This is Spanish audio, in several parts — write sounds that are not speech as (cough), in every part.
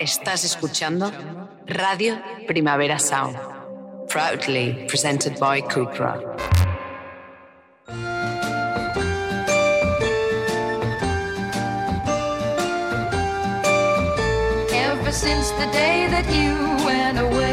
Estás escuchando Radio Primavera Sound, proudly presented by Cupra. Ever since the day that you went away,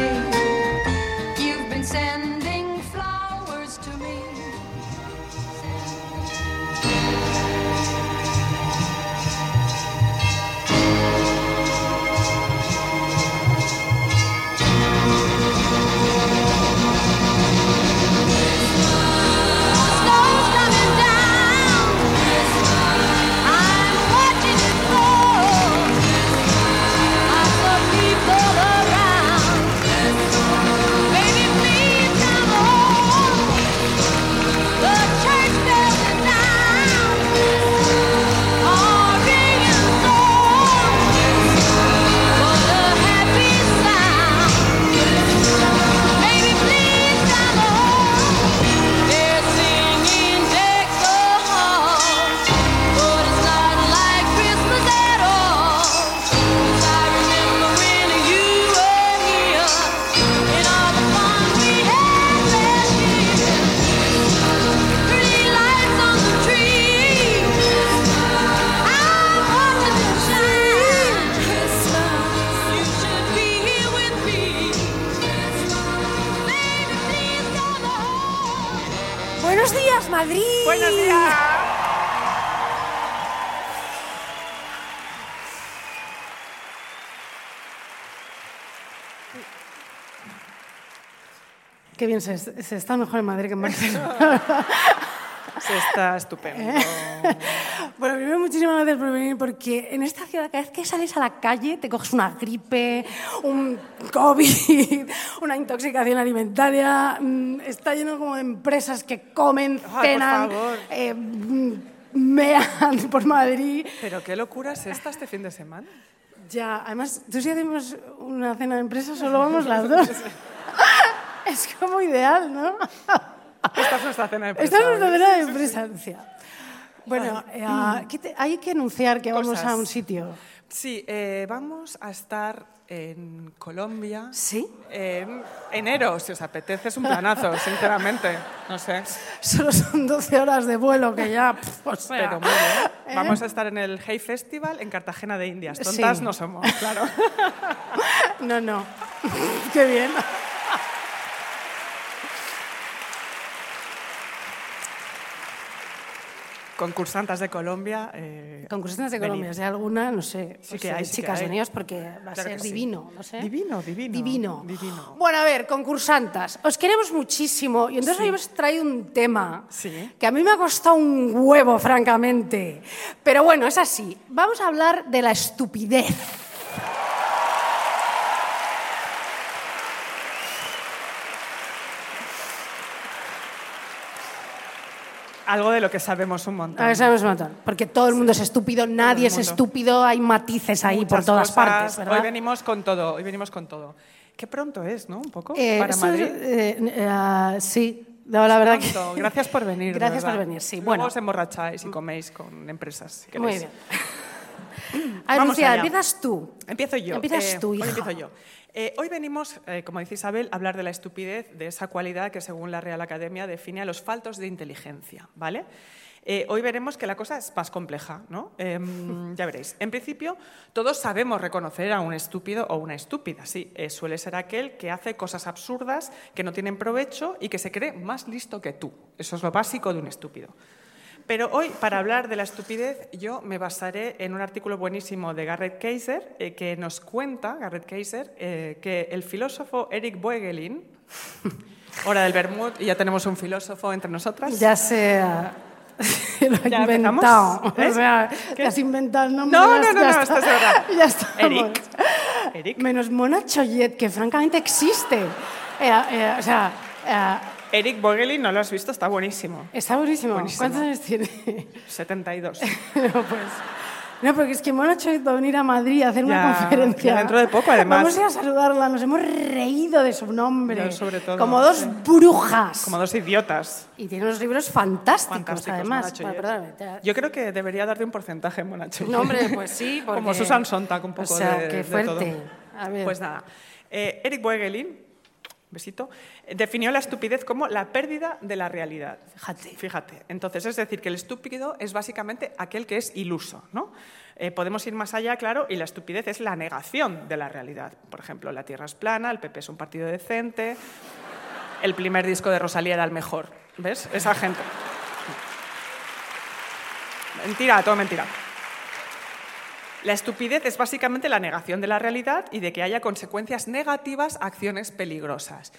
Qué bien, se, se está mejor en Madrid que en Barcelona. Se está estupendo. bueno, primero, muchísimas gracias por venir, porque en esta ciudad, cada vez que sales a la calle, te coges una gripe, un COVID, (laughs) una intoxicación alimentaria. mm, Está lleno como de empresas que comen, por cenan, favor. eh, mm, mean (laughs) por Madrid. Pero qué locura es esta este fin de semana. Ya, además, tú si hacemos una cena de empresa, solo vamos las dos. (laughs) (laughs) es como ideal, ¿no? Esta es nuestra cena de Esta es nuestra cena de presencia. Bueno, eh, ah, ¿qué te- hay que anunciar que vamos Cosas. a un sitio. Sí, eh, vamos a estar en Colombia. ¿Sí? En enero, si os apetece, es un planazo, (laughs) sinceramente. No sé. Solo son 12 horas de vuelo que ya... pf, o sea, Pero muy bien. ¿eh? Vamos a estar en el Hey Festival en Cartagena de Indias. Tontas Sí. no somos, claro. (laughs) No, no. Qué bien. Concursantes de Colombia. eh, Concursantes de. Colombia, si hay alguna, no sé. Sí no que hay, sí que chicas, hay. venidos porque va a Claro ser sí. divino, no sé. Divino, divino. Divino. Divino. Bueno, a ver, concursantas, os queremos muchísimo y entonces hoy hemos traído un tema Sí. que a mí me ha costado un huevo, francamente. Pero bueno, es así. Vamos a hablar de la estupidez. Algo de lo que sabemos un montón. A ver, sabemos un montón. Porque todo el mundo es estúpido, nadie es estúpido, hay matices ahí por todas cosas. partes, ¿verdad? Hoy venimos con todo, hoy venimos con todo. Qué pronto es, ¿no? Un poco Eh, para Madrid. eh, eh, ah, sí, no, la verdad que... Gracias por venir. Gracias por venir, sí. Luego Bueno, os emborracháis y coméis con empresas. si muy bien. (laughs) A ver, Lucía, empiezas tú. Empiezo yo. Empiezas Eh, tú, hoy hija. empiezo yo. Eh, hoy venimos, eh, como dice Isabel, a hablar de la estupidez, de esa cualidad que según la Real Academia define a los faltos de inteligencia, ¿vale? Eh, hoy veremos que la cosa es más compleja, ¿no? Em, (laughs) ya veréis. En principio, todos sabemos reconocer a un estúpido o una estúpida, sí. Suele ser aquel que hace cosas absurdas, que no tienen provecho y que se cree más listo que tú. Eso es lo básico de un estúpido. Pero hoy, para hablar de la estupidez, yo me basaré en un artículo buenísimo de Garrett Kaiser eh, que nos cuenta, Garrett Kaiser, eh, que el filósofo Eric Boegelin, (laughs) hora del Bermud, y ya tenemos un filósofo entre nosotras. Ya sea... (laughs) Lo he ¿Ya inventado. ¿Eh? O sea, ¿Qué? te has inventado el nombre. No, no, no, no, verdad. Ya. (laughs) Eric. Eric. Menos Mona Choyet, que francamente existe. O sea, Eric Boegelin, ¿no lo has visto? Está buenísimo. está buenísimo. Buenísimo. ¿Cuántos años tiene? 72. (laughs) pues, No, porque es que va a venir a Madrid a hacer una Ya, conferencia. ya dentro de poco, además. Vamos a ir a saludarla, nos hemos reído de su nombre. Yo sobre todo, Como dos brujas. Como dos idiotas. Y tiene unos libros fantásticos, Fantásticos, además. Te- Yo creo que debería darte un porcentaje en Monacho. No, hombre, pues sí. (laughs) Como porque- Susan Sontag, un poco o sea, de, qué de fuerte. todo. A ver. Pues nada. Eh, Eric Boegelin, besito, definió la estupidez como la pérdida de la realidad. Fíjate. Fíjate. Entonces, es decir, que el estúpido es básicamente aquel que es iluso, ¿no? Eh, podemos ir más allá, claro, y la estupidez es la negación de la realidad. Por ejemplo, la Tierra es plana, el PP es un partido decente, el primer disco de Rosalía era el mejor. ¿Ves? Esa gente. Mentira, todo mentira. La estupidez es básicamente la negación de la realidad y de que haya consecuencias negativas a acciones peligrosas.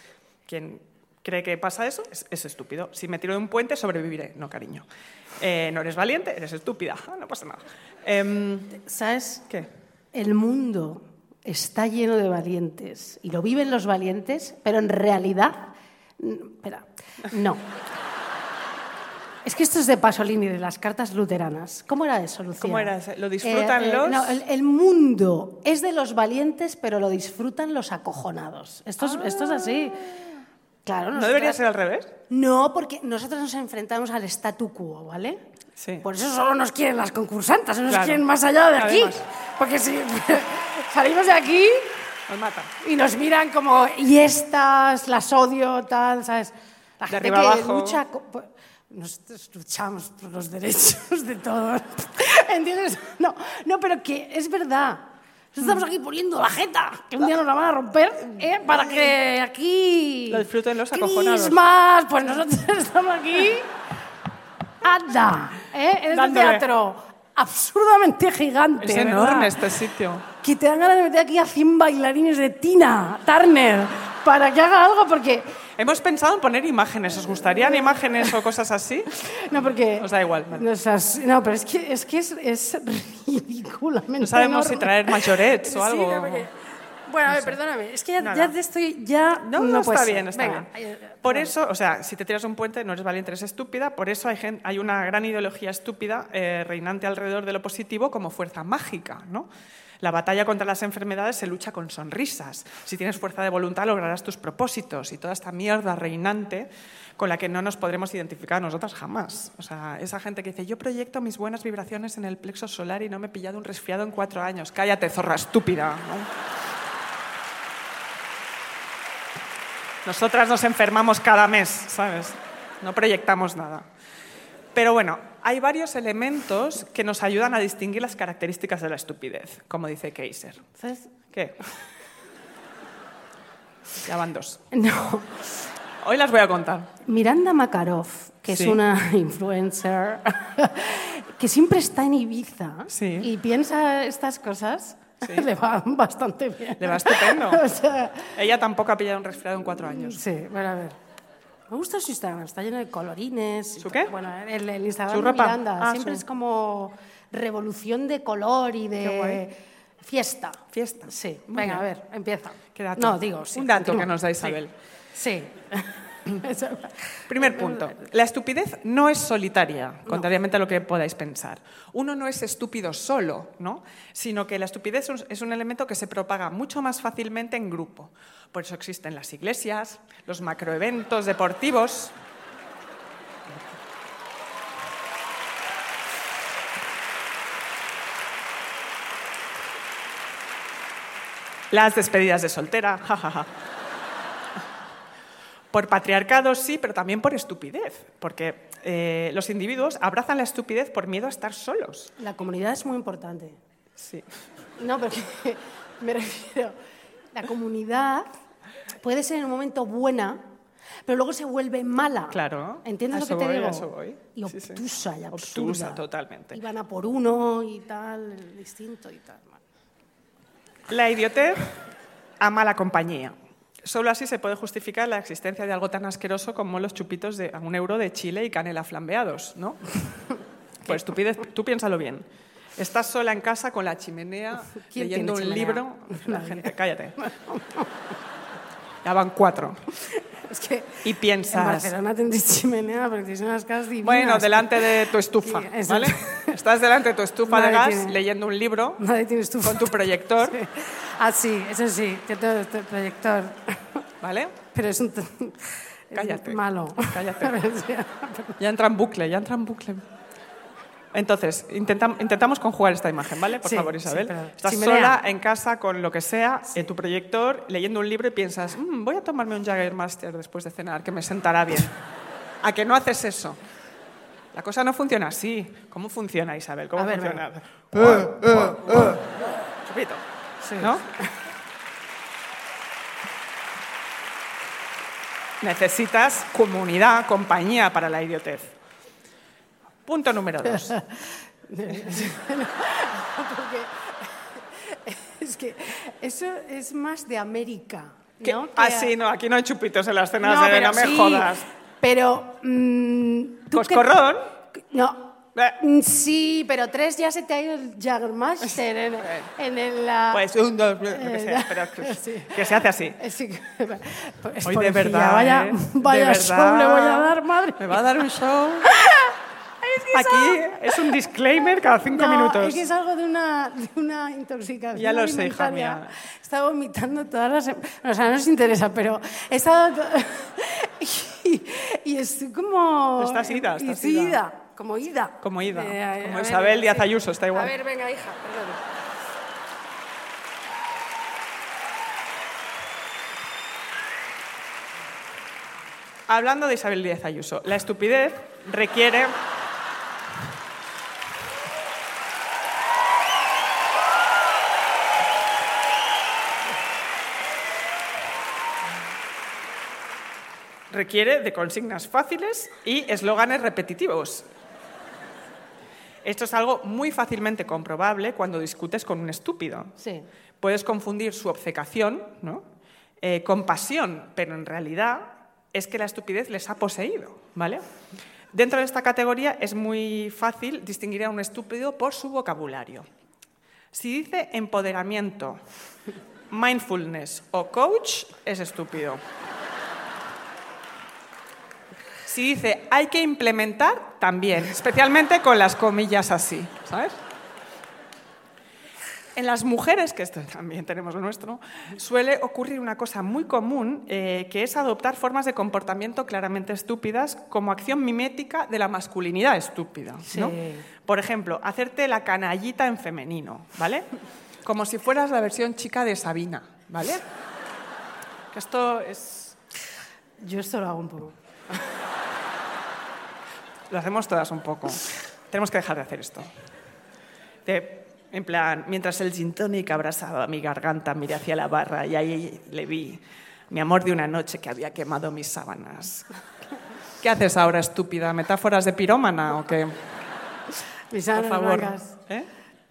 Quien cree que pasa eso es, es estúpido. Si me tiro de un puente, sobreviviré. No, cariño. Eh, no eres valiente, eres estúpida. Ah, no pasa nada. Em, ¿Sabes? ¿Qué? El mundo está lleno de valientes y lo viven los valientes, pero en realidad. Espera, no. Es que esto es de Pasolini, de las cartas luteranas. ¿Cómo era eso, Lucía? ¿Cómo era ese? ¿Lo disfrutan Eh, eh, los- no, el, el mundo es de los valientes, pero lo disfrutan los acojonados. Esto es, esto es así. Claro, ¿No debería nosotras- ser al revés? No, porque nosotros nos enfrentamos al statu quo, ¿vale? Sí. Por eso solo nos quieren las concursantes, no nos Claro. quieren más allá de aquí. Además. Porque si (laughs) salimos de aquí Nos matan. y nos miran como, y estas las odio, tal, ¿sabes? La gente que abajo. lucha... co- po- Nosotros luchamos por los derechos de todos. (laughs) ¿Entiendes? No, no, pero que es verdad. Estamos aquí poniendo la jeta, que un día nos la van a romper, ¿eh? para que aquí... Lo disfruten los acojonados. Crismas, pues nosotros (laughs) estamos aquí... Anda, ¿eh? En este teatro absurdamente gigante. Es ¿verdad? enorme este sitio. que te dan ganas de meter aquí a 100 bailarines de Tina Turner para que haga algo porque... Hemos pensado en poner imágenes. ¿Os gustarían imágenes o cosas así? (laughs) No, porque... Os da igual, vale. No, o sea, no, pero es que es, que es, es ridículamente No sabemos si enorme. traer majorets o Sí, algo. no, porque- Bueno, a ver, perdóname. Es que ya, ya te estoy... Ya No, no, está ser. bien, está Venga, bien. eh, Por bueno. eso, o sea, si te tiras un puente no eres valiente, eres estúpida. Por eso hay, gen- hay una gran ideología estúpida eh, reinante alrededor de lo positivo como fuerza mágica, ¿no? La batalla contra las enfermedades se lucha con sonrisas. Si tienes fuerza de voluntad lograrás tus propósitos y toda esta mierda reinante con la que no nos podremos identificar nosotras jamás. O sea, esa gente que dice, yo proyecto mis buenas vibraciones en el plexo solar y no me he pillado un resfriado en cuatro años. Cállate, zorra estúpida. ¿no? Nosotras nos enfermamos cada mes, ¿sabes? No proyectamos nada. Pero bueno, hay varios elementos que nos ayudan a distinguir las características de la estupidez, como dice Kaiser. ¿Sabes? ¿Qué? Ya van dos. (laughs) No. Hoy las voy a contar. Miranda Makarov, que Sí. es una (laughs) influencer que siempre está en Ibiza Sí. y piensa estas cosas, Sí. (laughs) le va bastante bien. Le va estupendo. o sea, Ella tampoco ha pillado un resfriado en cuatro años. sí, bueno, a ver. Me gusta su Instagram, está lleno de colorines. ¿Su qué? Bueno, el, el Instagram ¿Su de ropa? Miranda Ah, siempre su- es como revolución de color y Qué de guay. fiesta. Fiesta. Sí, venga, a ver, empieza. ¿Qué dato? No, digo, sí. Un dato continúa. que nos da. Isabel. Sí. (laughs) Primer punto. La estupidez no es solitaria, contrariamente a lo que podáis pensar. Uno no es estúpido solo, ¿no? sino que la estupidez es un- es un elemento que se propaga mucho más fácilmente en grupo. Por eso existen las iglesias, los macroeventos deportivos. Las despedidas de soltera, jajaja. Por patriarcado sí, pero también por estupidez, porque eh, los individuos abrazan la estupidez por miedo a estar solos. La comunidad es muy importante. Sí. No, pero (laughs) me refiero. La comunidad puede ser en un momento buena, pero luego se vuelve mala. Claro, ¿Entiendes a lo que te digo? a eso voy. Y Sí, sí. obtusa y absurda. Obtusa, totalmente. Y van a por uno y tal, el distinto y tal. La idiotez ama la compañía. Solo así se puede justificar la existencia de algo tan asqueroso como los chupitos de a un euro de chile y canela flambeados, ¿no? (laughs) Pues estupidez, tú piénsalo bien. Estás sola en casa con la chimenea, ¿Quién leyendo un chimenea? libro. La gente, cállate. (laughs) Ya van cuatro. (laughs) Es que Y piensas- En Barcelona tendréis chimenea porque tienes unas casas divinas. Bueno, delante de tu estufa, (laughs) Sí. ¿vale? Estás delante de tu estufa de Nadie gas tiene. leyendo un libro Nadie tiene estufa. con tu proyector, (laughs) Sí. Ah, sí, eso sí, que todo este proyector. ¿vale? Pero es un... es Cállate. malo. Cállate. Ya entra en bucle, ya entra en bucle. Entonces, intentam- intentamos conjugar esta imagen, ¿vale? Por Sí, favor, sí, Isabel. pero Estás chimenea. sola en casa con lo que sea, en tu proyector, leyendo un libro y piensas, "Mm, voy a tomarme un Master después de cenar, que me sentará bien. (laughs) ¿A que no haces eso? La cosa no funciona así. ¿Cómo funciona, Isabel? ¿Cómo A ver, funciona? Chupito. Sí. ¿No? (laughs) Necesitas comunidad, compañía para la idiotez. Punto número dos. (laughs) Es que eso es más de América. ¿no? Ah, Que- sí, no, aquí no hay chupitos en las cenas No, de no me sí, jodas. Pero... mm, ¿tú qué- ¿Coscorrón? No. Eh. Mm, Sí, pero tres ya se te ha ido el Jaggermaster en, (laughs) en el... la- Pues un, dos, lo que Eh, sea, pero que, (laughs) sí. que se hace así. Eh, sí, que- es Hoy de verdad, Vaya, ¿eh? vaya De show verdad. le voy a dar, madre. Me va a dar un show. Aquí es un disclaimer cada cinco No, minutos. es que es algo de una, de una intoxicación Ya lo sé, hija mía. He estado vomitando todas las... O sea, no os interesa, pero he estado... to- (laughs) y, y estoy como... Estás ida, estás ida. ida, como ida. Como ida, Eh, como ver, Isabel Díaz sí. Ayuso, está igual. A ver, venga, hija, perdón. Hablando de Isabel Díaz Ayuso, la estupidez requiere... Requiere de consignas fáciles y eslóganes repetitivos. Esto es algo muy fácilmente comprobable cuando discutes con un estúpido. Sí. Puedes confundir su obcecación ¿no? Eh, con pasión, pero en realidad es que la estupidez les ha poseído. ¿vale? Dentro de esta categoría es muy fácil distinguir a un estúpido por su vocabulario. Si dice empoderamiento, mindfulness o coach, es estúpido. Si dice hay que implementar, también, especialmente con las comillas así, ¿sabes? En las mujeres, que esto también tenemos lo nuestro, suele ocurrir una cosa muy común, eh, que es adoptar formas de comportamiento claramente estúpidas como acción mimética de la masculinidad estúpida. ¿no? Sí. Por ejemplo, hacerte la canallita en femenino, ¿vale? Como si fueras la versión chica de Sabina, ¿vale? Que esto es... Yo esto lo hago un poco. Lo hacemos todas un poco. Tenemos que dejar de hacer esto. De- en plan, mientras el gin tonic abrazaba mi garganta, miré hacia la barra y ahí le vi mi amor de una noche que había quemado mis sábanas. ¿Qué haces ahora, estúpida? ¿Metáforas de pirómana o qué? Mis Por sábanas favor. blancas. ¿Eh?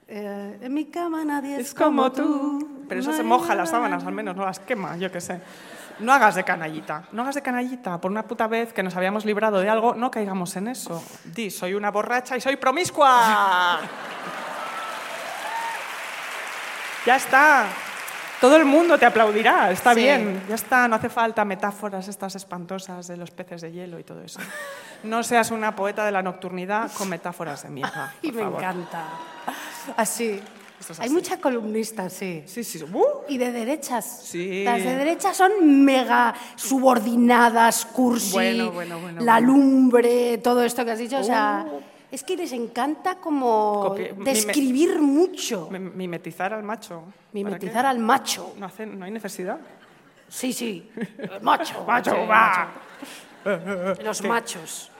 Eh, en mi cama nadie es, Es como tú. Pero eso se moja las sábanas, al menos, no las quema, yo qué sé. No hagas de canallita, no hagas de canallita. Por una puta vez que nos habíamos librado de algo, no caigamos en eso. Di, soy una borracha y soy promiscua. (laughs) ya está. Todo el mundo te aplaudirá, está Sí. bien. Ya está, no hace falta metáforas estas espantosas de los peces de hielo y todo eso. No seas una poeta de la nocturnidad con metáforas de mierda. (laughs) Y me favor. encanta. Así. Hay así. mucha columnista, sí. Sí, sí. ¡Uh! Y de derechas. Sí. Las de derechas son mega subordinadas, cursi, Bueno, bueno, bueno, la lumbre, todo esto que has dicho. O sea, Uh. es que les encanta como mime- describir mucho, Mi- Mimetizar al macho. ¿Para mimetizar al macho. No, hace- no hay necesidad. Sí, sí. El macho. (laughs) Macho, sí, va. macho. Los machos.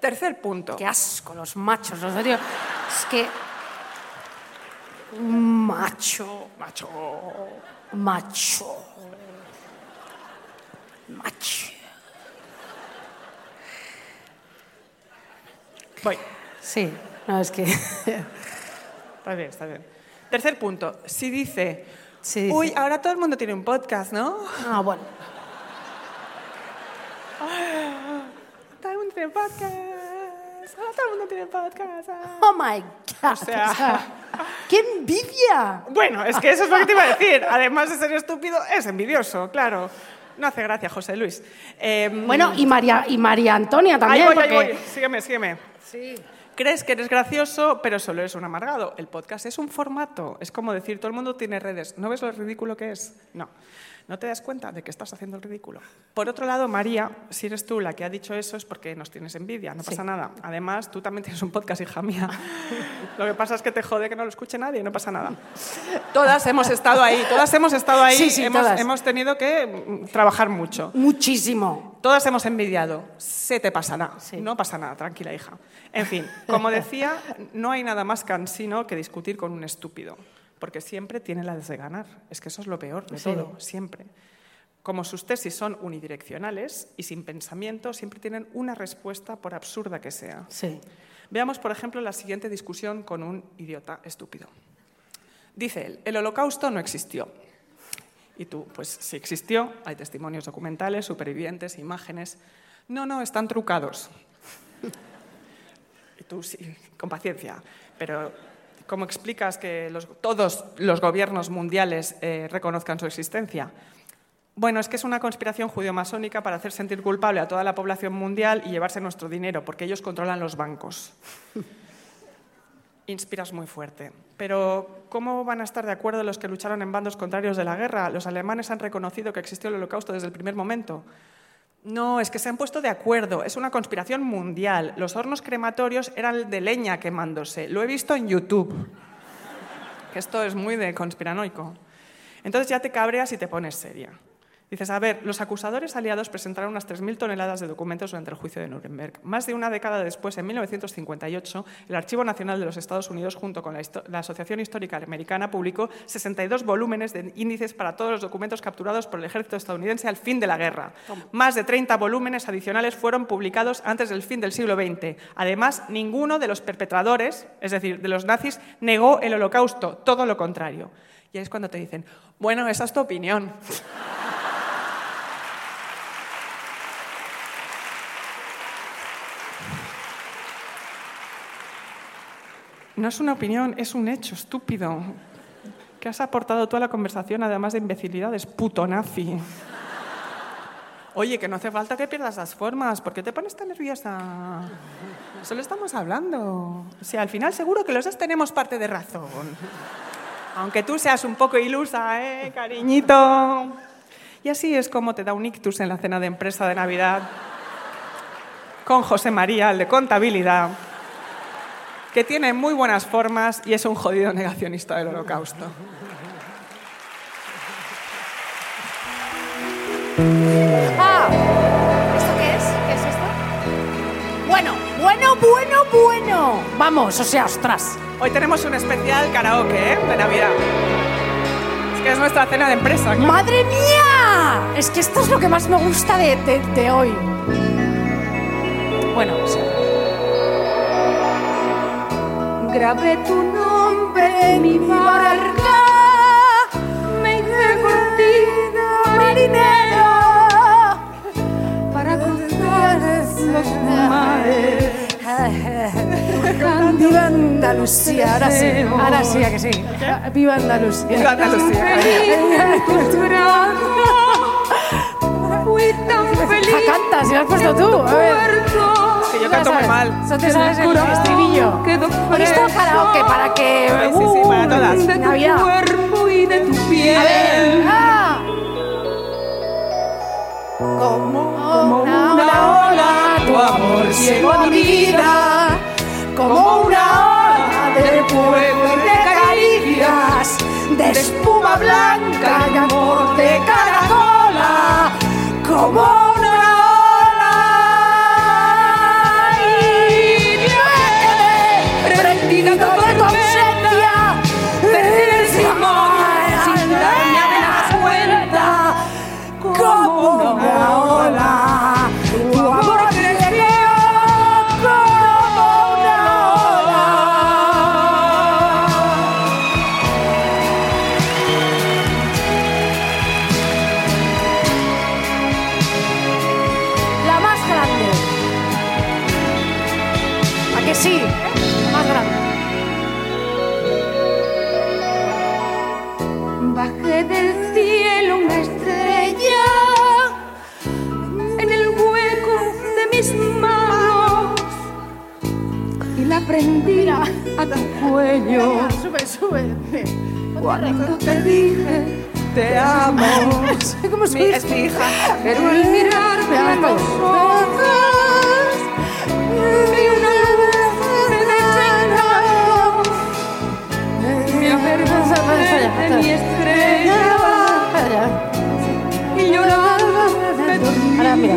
Tercer punto. Qué asco, los machos. En serio. Es que. Un macho. Macho. Macho. Macho. Voy. Sí, no, es que. (laughs) Está bien, está bien. Tercer punto. Si dice, Sí, dice- uy, ahora todo el mundo tiene un podcast, ¿no? Ah, bueno. (laughs) Todo el mundo tiene podcast. (laughs) Ahora todo el mundo tiene podcast. ah. Oh my God. O sea- (laughs) ¡Qué envidia! Bueno, es que eso es lo que te iba a decir. Además de ser estúpido, es envidioso, claro. No hace gracia, José Luis. Eh, Bueno, y María, y María Antonia ahí también. voy, porque... ahí voy. Sígueme, sígueme. Crees que eres gracioso, pero solo eres un amargado. El podcast es un formato. Es como decir, todo el mundo tiene redes. ¿No ves lo ridículo que es? No. ¿No te das cuenta de que estás haciendo el ridículo? Por otro lado, María, si eres tú la que ha dicho eso es porque nos tienes envidia, no pasa nada. Además, tú también tienes un podcast, hija mía. Lo que pasa es que te jode que no lo escuche nadie, no pasa nada. Todas hemos estado ahí, todas hemos estado ahí, Sí, sí, hemos, todas. hemos tenido que mm, trabajar mucho. Muchísimo. Todas hemos envidiado. Se te pasará. No pasa nada, tranquila, hija. En fin, como decía, no hay nada más cansino que discutir con un estúpido. Porque siempre tiene las de ganar. Es que eso es lo peor de Sí. todo, siempre. Como sus tesis son unidireccionales y sin pensamiento, siempre tienen una respuesta, por absurda que sea. Sí. Veamos, por ejemplo, la siguiente discusión con un idiota estúpido. Dice él, el holocausto no existió. Y tú, pues sí existió, hay testimonios documentales, supervivientes, imágenes. No, no, están trucados. (laughs) Y tú, sí, con paciencia. Pero, ¿cómo explicas que todos los gobiernos mundiales eh, reconozcan su existencia? Bueno, es que es una conspiración judeo-masónica para hacer sentir culpable a toda la población mundial y llevarse nuestro dinero, porque ellos controlan los bancos. (laughs) Inspiras muy fuerte. Pero, ¿cómo van a estar de acuerdo los que lucharon en bandos contrarios de la guerra? Los alemanes han reconocido que existió el holocausto desde el primer momento. No, es que se han puesto de acuerdo. Es una conspiración mundial. Los hornos crematorios eran de leña quemándose. Lo he visto en YouTube. Esto es muy de conspiranoico. Entonces ya te cabreas y te pones seria. Dices, a ver, los acusadores aliados presentaron unas 3.000 toneladas de documentos durante el juicio de Nuremberg. Más de una década después, en 1958, el Archivo Nacional de los Estados Unidos, junto con la, la Asociación Histórica Americana, publicó 62 volúmenes de índices para todos los documentos capturados por el ejército estadounidense al fin de la guerra. Más de 30 volúmenes adicionales fueron publicados antes del fin del siglo XX. Además, ninguno de los perpetradores, es decir, de los nazis, negó el holocausto, todo lo contrario. Y ahí es cuando te dicen, bueno, esa es tu opinión. No es una opinión, es un hecho estúpido. Que has aportado toda la conversación, además de imbecilidades, puto nazi. Oye, que no hace falta que pierdas las formas. ¿Por qué te pones tan nerviosa? Solo estamos hablando. O al final seguro que los dos tenemos parte de razón. Aunque tú seas un poco ilusa, ¿eh, cariñito? Y así es como te da un ictus en la cena de empresa de Navidad con José María, el de contabilidad, que tiene muy buenas formas y es un jodido negacionista del holocausto. Ah, ¿esto qué es? ¿Qué es esto? Bueno, bueno, bueno, bueno. Vamos, o sea, ostras. Hoy tenemos un especial karaoke ¿eh? de Navidad. Es que es nuestra cena de empresa. claro. ¡Madre mía! Es que esto es lo que más me gusta de, de- de hoy. Bueno, sí. Grabé tu nombre en mi barca, me hice cortina marinero para cruzar los mares. Viva Andalucía, ahora sí, ahora sí, a que sí. Viva Andalucía. Viva Andalucía. Fui tan feliz. Ah, canta, si lo has puesto tú. A ver. Yo canto muy mal. Eso te sabes el estribillo. Hoy esto preso karaoke para que. Sí, sí, sí, para todas. de tu Navidad. cuerpo y de tu piel. A ver. Ah. Como una ola, tu amor llegó a mi vida. Como una ola de fuego y de caricias, de espuma blanca y amor de caracola. Como ¿Cómo Mi- es mi hija. Pero al mirarme a los ojos vi una luz de. Me de mi estrella y lloraba dormir. Ahora, mira.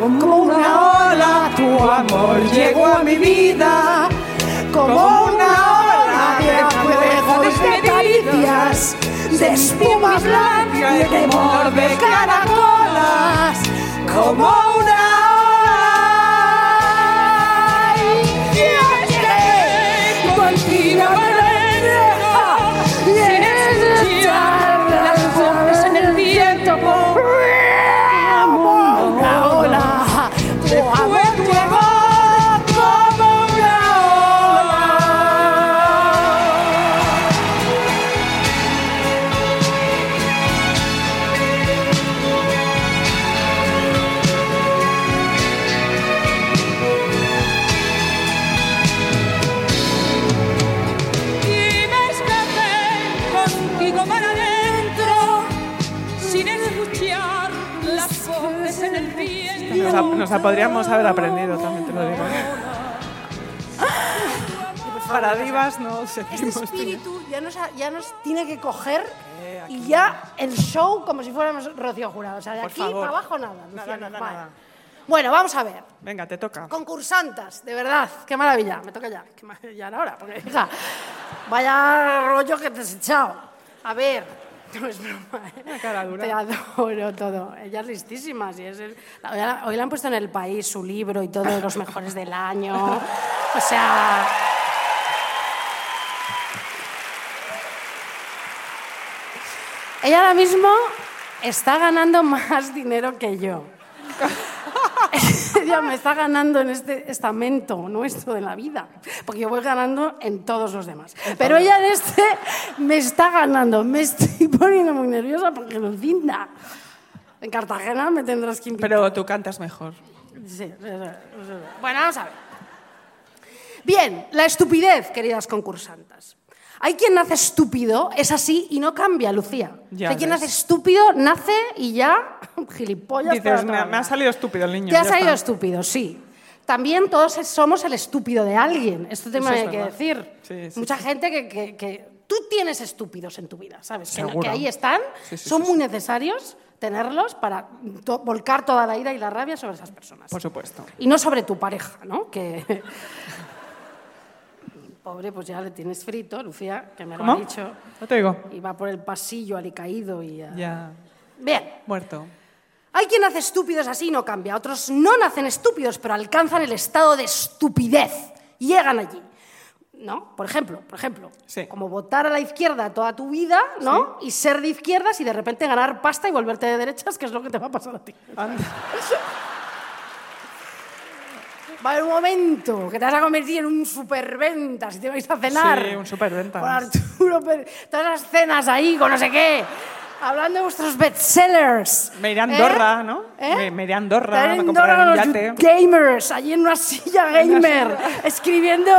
Como una ola, tu amor llegó a mi vida. Como caricias, de espuma blanca y de amor de caracolas. Como una ola. Y yo llegué contigo La podríamos haber aprendido, también te lo digo. (laughs) Para divas no Este seguimos. espíritu ya nos, ha- ya nos tiene que coger y ya el show como si fuéramos Rocío Jurado. O sea, de Por aquí favor. para abajo nada. Nada, Luciana. nada, Vale. nada. Bueno, vamos a ver. Venga, te toca. Concursantas, de verdad, qué maravilla. Me toca ya, qué ma- ya era hora, porque hija, vaya rollo que te has echado. A ver, (laughs) no es broma, ¿eh? Cara dura. Te adoro todo. Ella es listísima. sí, es el- hoy, le han puesto en el país su libro y todo de los mejores del año. O sea. Ella ahora mismo está ganando más dinero que yo. (laughs) Ella me está ganando en este estamento nuestro de la vida, porque yo voy ganando en todos los demás. Pero ella en este me está ganando. Me estoy poniendo muy nerviosa porque Lucinda, en Cartagena me tendrás que invitar. Pero tú cantas mejor. Sí, Bueno, vamos a ver. Bien, la estupidez, queridas concursantes. Hay quien nace estúpido, es así y no cambia, Lucía. Ya Hay quien ves. nace estúpido, nace y ya (laughs) gilipollas. Dices, me, me ha vida". salido estúpido el niño. Te ha salido está. estúpido, sí. También todos somos el estúpido de alguien. Esto te me es que verdad. decir. Sí, sí, Mucha gente que, que- que- Tú tienes estúpidos en tu vida, ¿sabes? Que, que ahí están. Sí, sí, son sí, muy sí. necesarios tenerlos para to- volcar toda la ira y la rabia sobre esas personas. Por supuesto. Y no sobre tu pareja, ¿no? Que... Pobre, pues ya le tienes frito, Lucía, que me lo ¿Cómo? ha dicho. No te digo. Y va por el pasillo alicaído y ya. Ya. Bien. Muerto. Hay quien nace estúpidos así y no cambia. Otros no nacen estúpidos, pero alcanzan el estado de estupidez. Llegan allí. ¿No? Por ejemplo, por ejemplo, Sí. como votar a la izquierda toda tu vida, ¿no? Y ser de izquierdas y de repente ganar pasta y volverte de derechas, que es lo que te va a pasar a ti. Anda. (laughs) Va a haber un momento que te vas a convertir en un superventas y te vais a cenar. Sí, un superventas. Con Arturo. Todas las cenas ahí, con no sé qué. Hablando de vuestros bestsellers. Me iré a ¿Eh? Andorra, ¿no? ¿Eh? Me- me iré a Andorra, me compraré un yate. los gamers, allí en una silla gamer, escribiendo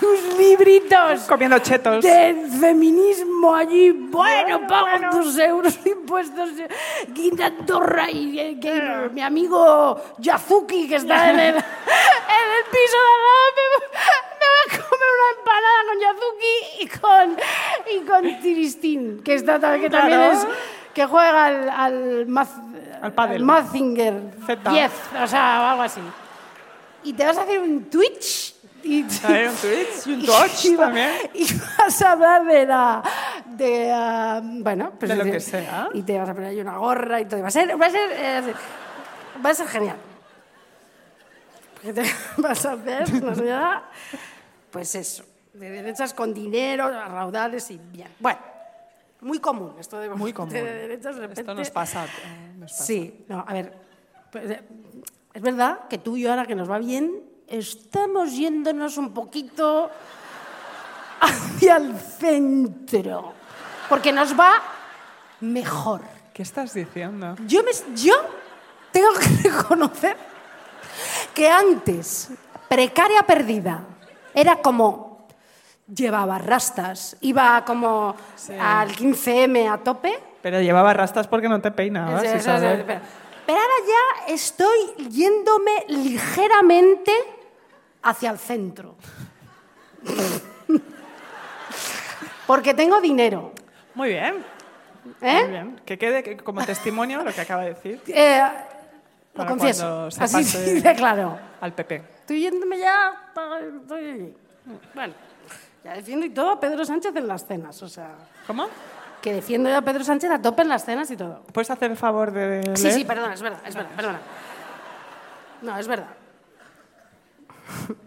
tus libritos. Comiendo chetos. De feminismo allí, bueno, pago tus euros de impuestos. Guinda Andorra y eh, Gamer, mi amigo Yazuki, que está en el, (laughs) en el piso de al lado, me, me voy a comer una empanada con Yazuki y con, y con Tiristín, que, está, que también Claro. es, que juega al, al, Maz- Al al Mazinger Z. 10, o sea, algo así. Y te vas a hacer un Twitch. Y, (laughs) Twitch y un (laughs) y va- también. Y vas a hablar de la. De, ah, bueno, pues De lo que sea. Y te vas a poner ahí una gorra y todo. y Va a ser, va a ser, eh, va a ser genial. Porque te (laughs) vas a hacer una señora, pues eso, de derechas con dinero, a raudales y bien. Bueno, muy común esto de Muy común. de derechas. De repente, Esto nos pasa. eh, nos pasa. Sí, no, a ver. pues, eh, Es verdad que tú y yo, ahora que nos va bien, estamos yéndonos un poquito hacia el centro. Porque nos va mejor. ¿Qué estás diciendo? Yo, me, yo tengo que (laughs) reconocer que antes, precaria perdida, era como llevaba rastas, iba como al 15M a tope. Pero llevaba rastas porque no te peinabas, eso, pero- Pero ahora ya estoy yéndome ligeramente hacia el centro. Porque tengo dinero. Muy bien, ¿eh? muy bien. Que quede que- como testimonio lo que acaba de decir (laughs) Eh, lo confieso. se Así de claro. al PP. Estoy yéndome ya. Estoy. Bueno, ya defiendo y todo a Pedro Sánchez en las cenas. O sea, ¿Cómo? que defiendo yo a Pedro Sánchez a tope en las cenas y todo. ¿Puedes hacer el favor de leer? Sí, sí, perdona, es verdad, es verdad, perdona. No, es verdad. (laughs)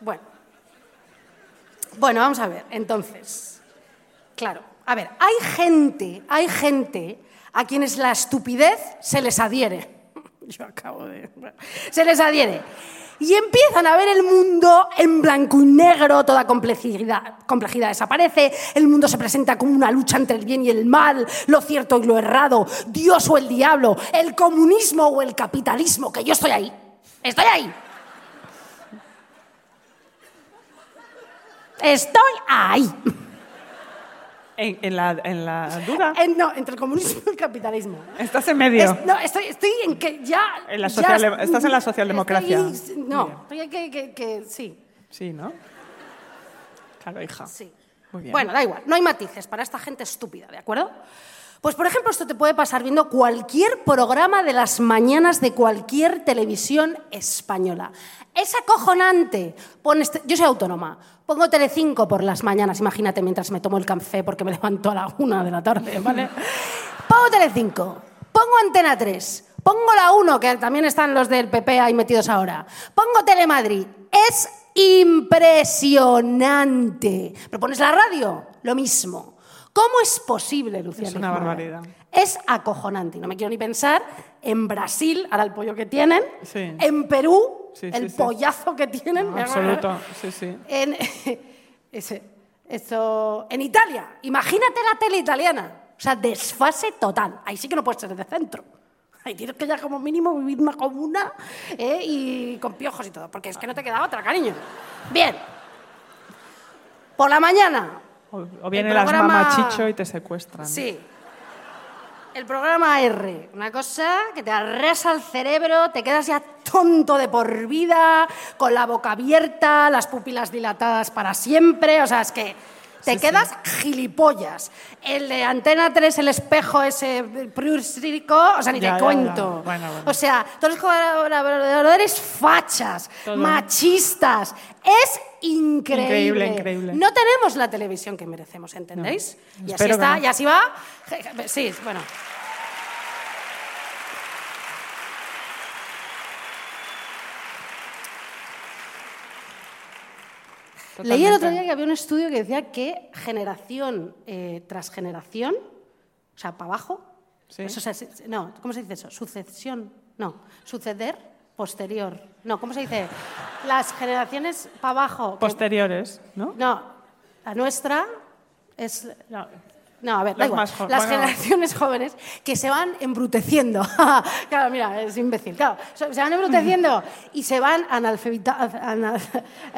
Bueno. Bueno, vamos a ver, entonces. Claro, a ver, hay gente, hay gente a quienes la estupidez se les adhiere. (laughs) Yo acabo de. Se les adhiere. Y empiezan a ver el mundo en blanco y negro, toda complejidad, complejidad desaparece, el mundo se presenta como una lucha entre el bien y el mal, lo cierto y lo errado, Dios o el diablo, el comunismo o el capitalismo, que yo estoy ahí, estoy ahí. Estoy ahí. En, en la, en la duda. Eh, no, entre el comunismo y el capitalismo. Estás en medio. Es- no, estoy, estoy en que ya. En la social- es- estás en la socialdemocracia. estoy- no, estoy que, que, que- sí, Sí, ¿no? Claro, hija. sí. Muy bien. Bueno, da igual, no hay matices para esta gente estúpida, ¿de acuerdo? Pues, por ejemplo, esto te puede pasar viendo cualquier programa de las mañanas de cualquier televisión española. Es acojonante. Pones te- yo soy autónoma. Pongo Telecinco por las mañanas, imagínate, mientras me tomo el café porque me (laughs) levanto a la una de la tarde, ¿vale? (laughs) Pongo Telecinco, pongo Antena 3, pongo la 1, que también están los del PP ahí metidos ahora, pongo Telemadrid. Es impresionante. Pero pones la radio, lo mismo. ¿Cómo es posible, Lucía? Es una barbaridad. Es acojonante. Y No me quiero ni pensar en Brasil, ahora el pollo que tienen, Sí. en Perú, Sí, el sí, pollazo que tienen. Absoluto, sí, sí. En, (laughs) ese, en Italia, imagínate la tele italiana. O sea, desfase total. Ahí sí que no puedes ser de centro. Ahí tienes que ya como mínimo vivir una comuna ¿eh? y con piojos y todo, porque es que no te queda otra, cariño. Bien. Por la mañana. O, o viene El las programa- mamachicho y te secuestran. Sí. El programa R, una cosa que te arrasa el cerebro, te quedas ya tonto de por vida, con la boca abierta, las pupilas dilatadas para siempre, o sea, es que te quedas gilipollas. El de Antena 3, el espejo ese prúsico, o sea, ni Ya, te ya, ya. cuento. Bueno, bueno. O sea, todos los colaboradores fachas, Todo. machistas, es increíble. Increíble, increíble. No tenemos la televisión que merecemos, ¿entendéis? Y así Espero está, no. y así va. Sí, bueno. Leí el otro día que había un estudio que decía que generación eh, tras generación, o sea, para abajo, Sí. eso, o sea, si- no, ¿cómo se dice eso? Sucesión, no, suceder, posterior, no, ¿cómo se dice? Las generaciones para abajo. que- Posteriores, ¿no? no, la nuestra es... No. No, a ver, Las da igual. Las bueno. generaciones jóvenes que se van embruteciendo. (laughs) claro, mira, es imbécil. Claro, se van embruteciendo y se van analfabetando. (laughs)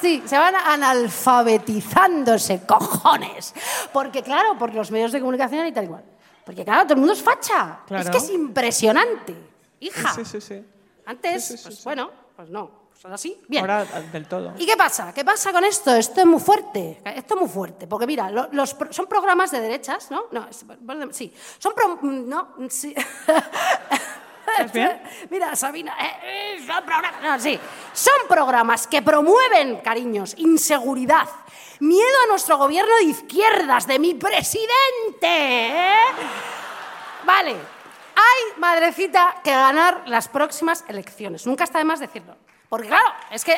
Sí, se van analfabetizándose, cojones. Porque, claro, por los medios de comunicación y tal igual. Porque, claro, todo el mundo es facha. Es que es impresionante. Hija. Sí, sí, sí. Antes, pues bueno, pues no. Pues ahora sí. Bien. Ahora del todo. ¿Y qué pasa? ¿Qué pasa con esto? Esto es muy fuerte. Esto es muy fuerte. Porque mira, lo- los, son programas de derechas, ¿no? No, es- sí. Son pro- no, sí. (laughs) (laughs) Mira, Sabina, eh, eh, son programas. Son programas que promueven, cariños, inseguridad, miedo a nuestro gobierno de izquierdas, de mi presidente. ¿eh? Vale, hay, madrecita, que ganar las próximas elecciones. Nunca está de más decirlo. Porque claro, es que...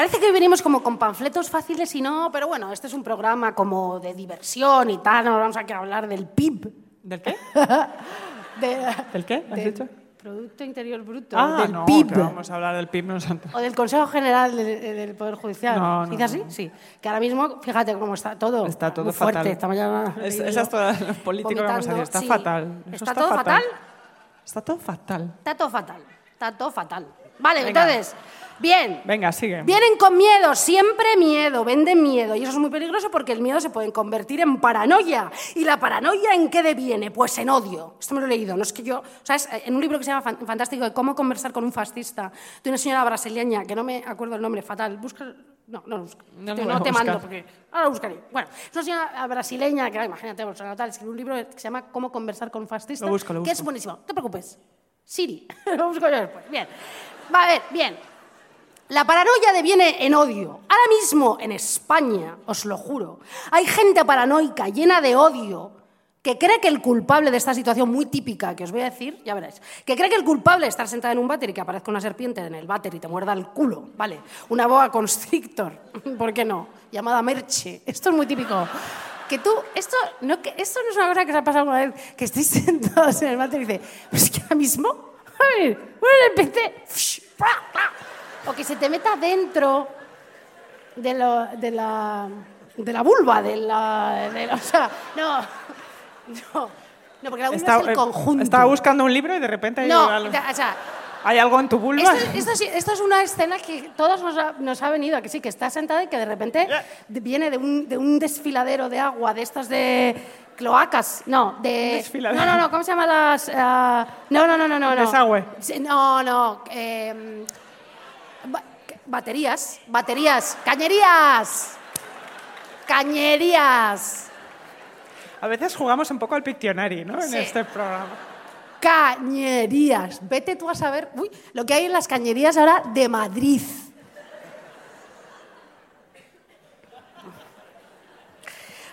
Parece que hoy venimos como con panfletos fáciles y no, pero bueno, este es un programa como de diversión y tal, no vamos aquí a hablar del PIB. ¿Del qué? (laughs) De- ¿Del qué? ¿Has de- dicho? Producto Interior Bruto, Ah, del no, PIB. que vamos a hablar del PIB nosotros. O del Consejo General de- de- del Poder Judicial. No, ¿Se no, dice así? no. Sí. Que ahora mismo, fíjate cómo está todo. Está todo muy fatal. fuerte. Esta mañana Es- esa es toda la (laughs) política que vamos a decir. Está Sí. fatal. Eso ¿Está, todo fatal? Está todo fatal. Está todo fatal. Está todo fatal. Vale, Venga. entonces, bien. Venga, sigue. Vienen con miedo, siempre miedo, venden miedo. Y eso es muy peligroso porque el miedo se puede convertir en paranoia. ¿Y la paranoia en qué deviene? Pues en odio. Esto me lo he leído, no es que yo... ¿Sabes? En un libro que se llama Fan- Fantástico de cómo conversar con un fascista, de una señora brasileña, que no me acuerdo el nombre, fatal. Busca... No, no lo busco. No voy a te buscar. mando porque... Ahora lo buscaré. Bueno, es una señora brasileña que, imagínate, tal, escribió un libro que se llama Cómo conversar con un fascista, Lo busco, lo que es buenísimo. No te preocupes. Siri. (laughs) lo busco yo después. Bien. Va a ver, bien. La paranoia deviene en odio. Ahora mismo en España, os lo juro, hay gente paranoica llena de odio que cree que el culpable de esta situación muy típica que os voy a decir, ya veréis, que cree que el culpable de estar sentada en un váter y que aparezca una serpiente en el váter y te muerda el culo, ¿vale? Una boa constrictor, (laughs) ¿por qué no? Llamada merche. Esto es muy típico. Que tú, esto no, que esto no es una cosa que se ha pasado alguna vez, que estéis (laughs) sentados en el váter y dice, pues que ahora mismo, a ver, empecé, o que se te meta dentro de, lo- de, la, de la vulva, de la, de la- o sea, no, no, no, porque la vulva Está- es el eh, conjunto. Estaba buscando un libro y de repente hay, no, algo, o sea, hay algo en tu vulva. esto, esto sí- esto es una escena que todos nos ha, nos ha venido, a que sí, que está sentada y que de repente viene de un, de un desfiladero de agua, de estos de cloacas, no, de... desfiladero. No, no, no, ¿cómo se llama las...? ah, no, no, no, no, no. no. Desagüe. Sí, No, no, em, ba- baterías, baterías, cañerías, cañerías. A veces jugamos un poco al Pictionary, ¿no? En este programa. Cañerías. Vete tú a saber uy, lo que hay en las cañerías ahora de Madrid.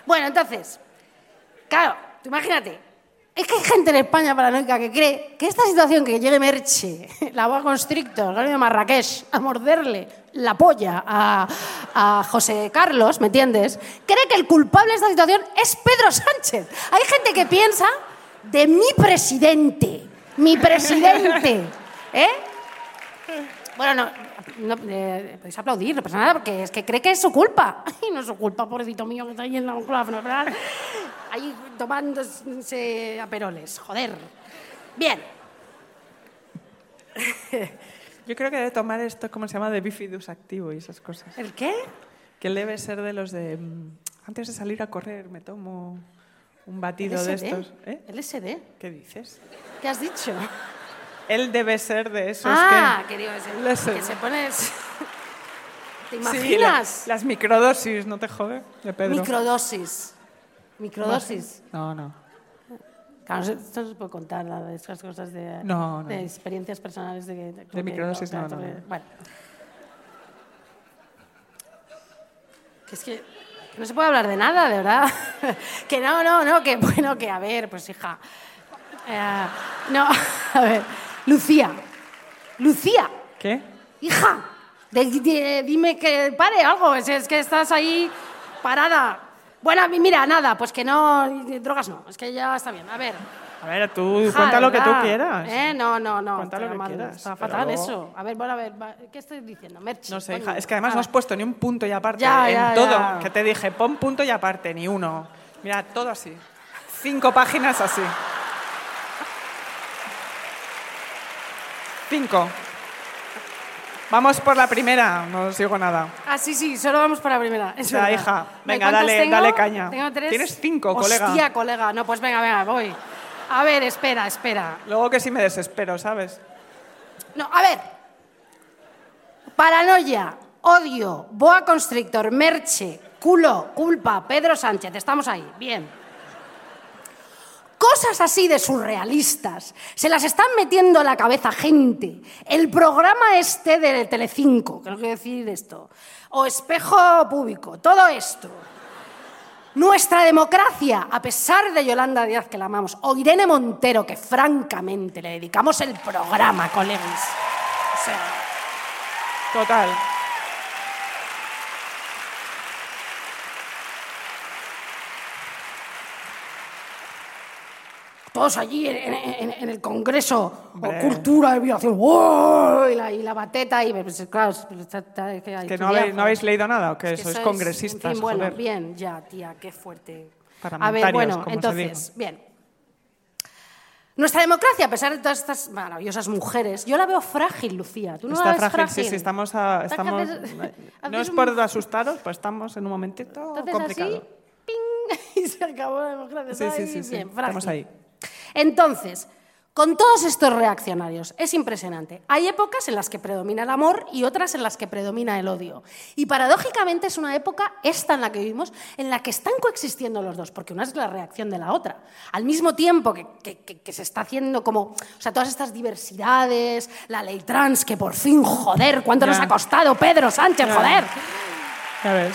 Bueno, entonces, claro, tú imagínate. Es que hay gente en España paranoica que cree que esta situación que llegue Merche, (laughs) la boa constrictor, el de Marrakech, a morderle la polla a, a José Carlos, ¿me entiendes? Cree que el culpable de esta situación es Pedro Sánchez. Hay gente que piensa de mi presidente, mi presidente, ¿eh? Bueno, no, no eh, podéis aplaudir, no pasa nada, porque es que cree que es su culpa. (laughs) Ay, no es su culpa, pobrecito mío, que está ahí en la fenomenal. Ahí tomándose aperoles, joder. Bien, (laughs) Yo creo que debe tomar esto, ¿cómo se llama? De bifidus activo y esas cosas. ¿el qué? Que él debe ser de los de... mm, Antes de salir a correr me tomo un batido de estos. ¿Eh? LSD. ¿Qué dices? ¿Qué has dicho? Él debe ser de esos ah, que... que digo, ese- LSD. que se pone... (laughs) ¿Te Sí, imaginas? la- las microdosis, ¿no te jode? De Pedro. Microdosis. Microdosis. No, no. Claro, no se- esto no se puede contar, la de esas cosas de, No, no. de experiencias personales de, de, microdosis, o sea, no, no. Bueno. Que es que, que no se puede hablar de nada, de verdad. (laughs) que no, no, no, que bueno, que a ver, pues hija. Eh, no, (laughs) a ver. Lucía. Lucía, ¿Qué? hija. de- de- dime que pare algo, es, es que estás ahí parada. Bueno, mira, nada, pues que no, drogas no, es que ya está bien. A ver. A ver, tú Hija, cuenta lo que tú quieras. ¿Eh? No, no, no. Cuenta lo que mal, quieras, Está fatal luego- eso. A ver, bueno, a ver, ¿qué estoy diciendo? Merche. No sé, coño. hija. Es que además no Nada. has puesto ni un punto y aparte Ya, en ya, todo. ya. Que te dije, pon punto y aparte, ni uno. Mira, todo así. Cinco páginas así. Cinco. Vamos por la primera, no os digo nada. Ah, sí, sí, solo vamos para la primera. Es O sea, verdad. hija, ¿Me venga, dale- tengo? dale caña. Tengo tres. Tienes cinco, colega. Hostia, colega. No, pues venga, venga, voy. A ver, espera, espera. Luego que sí me desespero, ¿sabes? No, a ver. Paranoia, odio, boa constrictor, merche, culo, culpa, Pedro Sánchez. Estamos ahí. Bien. Cosas así de surrealistas. Se las están metiendo a la cabeza gente. El programa este de Telecinco, que no quiero decir esto. O espejo público. Todo esto. Nuestra democracia, a pesar de Yolanda Díaz, que la amamos, o Irene Montero, que francamente le dedicamos el programa, colegas. O sea, Total. Todos allí en, en- en el Congreso, o Hombre. cultura de violación, y, la, y la bateta, y pues, claro, está- que, ¿Que no habéis, no habéis leído nada o que que sois sois, congresistas? fin, bueno, joder? bien, ya, tía, qué fuerte. A ver, bueno, entonces, bien. Nuestra democracia, a pesar de todas estas maravillosas mujeres, yo la veo frágil, Lucía. ¿Tú no Está la ves frágil, sí, sí, estamos... a- estamos (laughs) no es un- por asustaros, pues estamos en un momentito Entonces complicado. así, ¡ping! (laughs) y se acabó la democracia. Sí, sí, sí, sí, bien, estamos frágil. ahí. Entonces, con todos estos reaccionarios, es impresionante. Hay épocas en las que predomina el amor y otras en las que predomina el odio. Y paradójicamente es una época, esta en la que vivimos, en la que están coexistiendo los dos, porque una es la reacción de la otra. Al mismo tiempo que, que- que- que se está haciendo como, o sea, todas estas diversidades, la ley trans, que por fin, joder, ¿cuánto Ya. nos ha costado Pedro Sánchez, Ya. joder? Ya ves.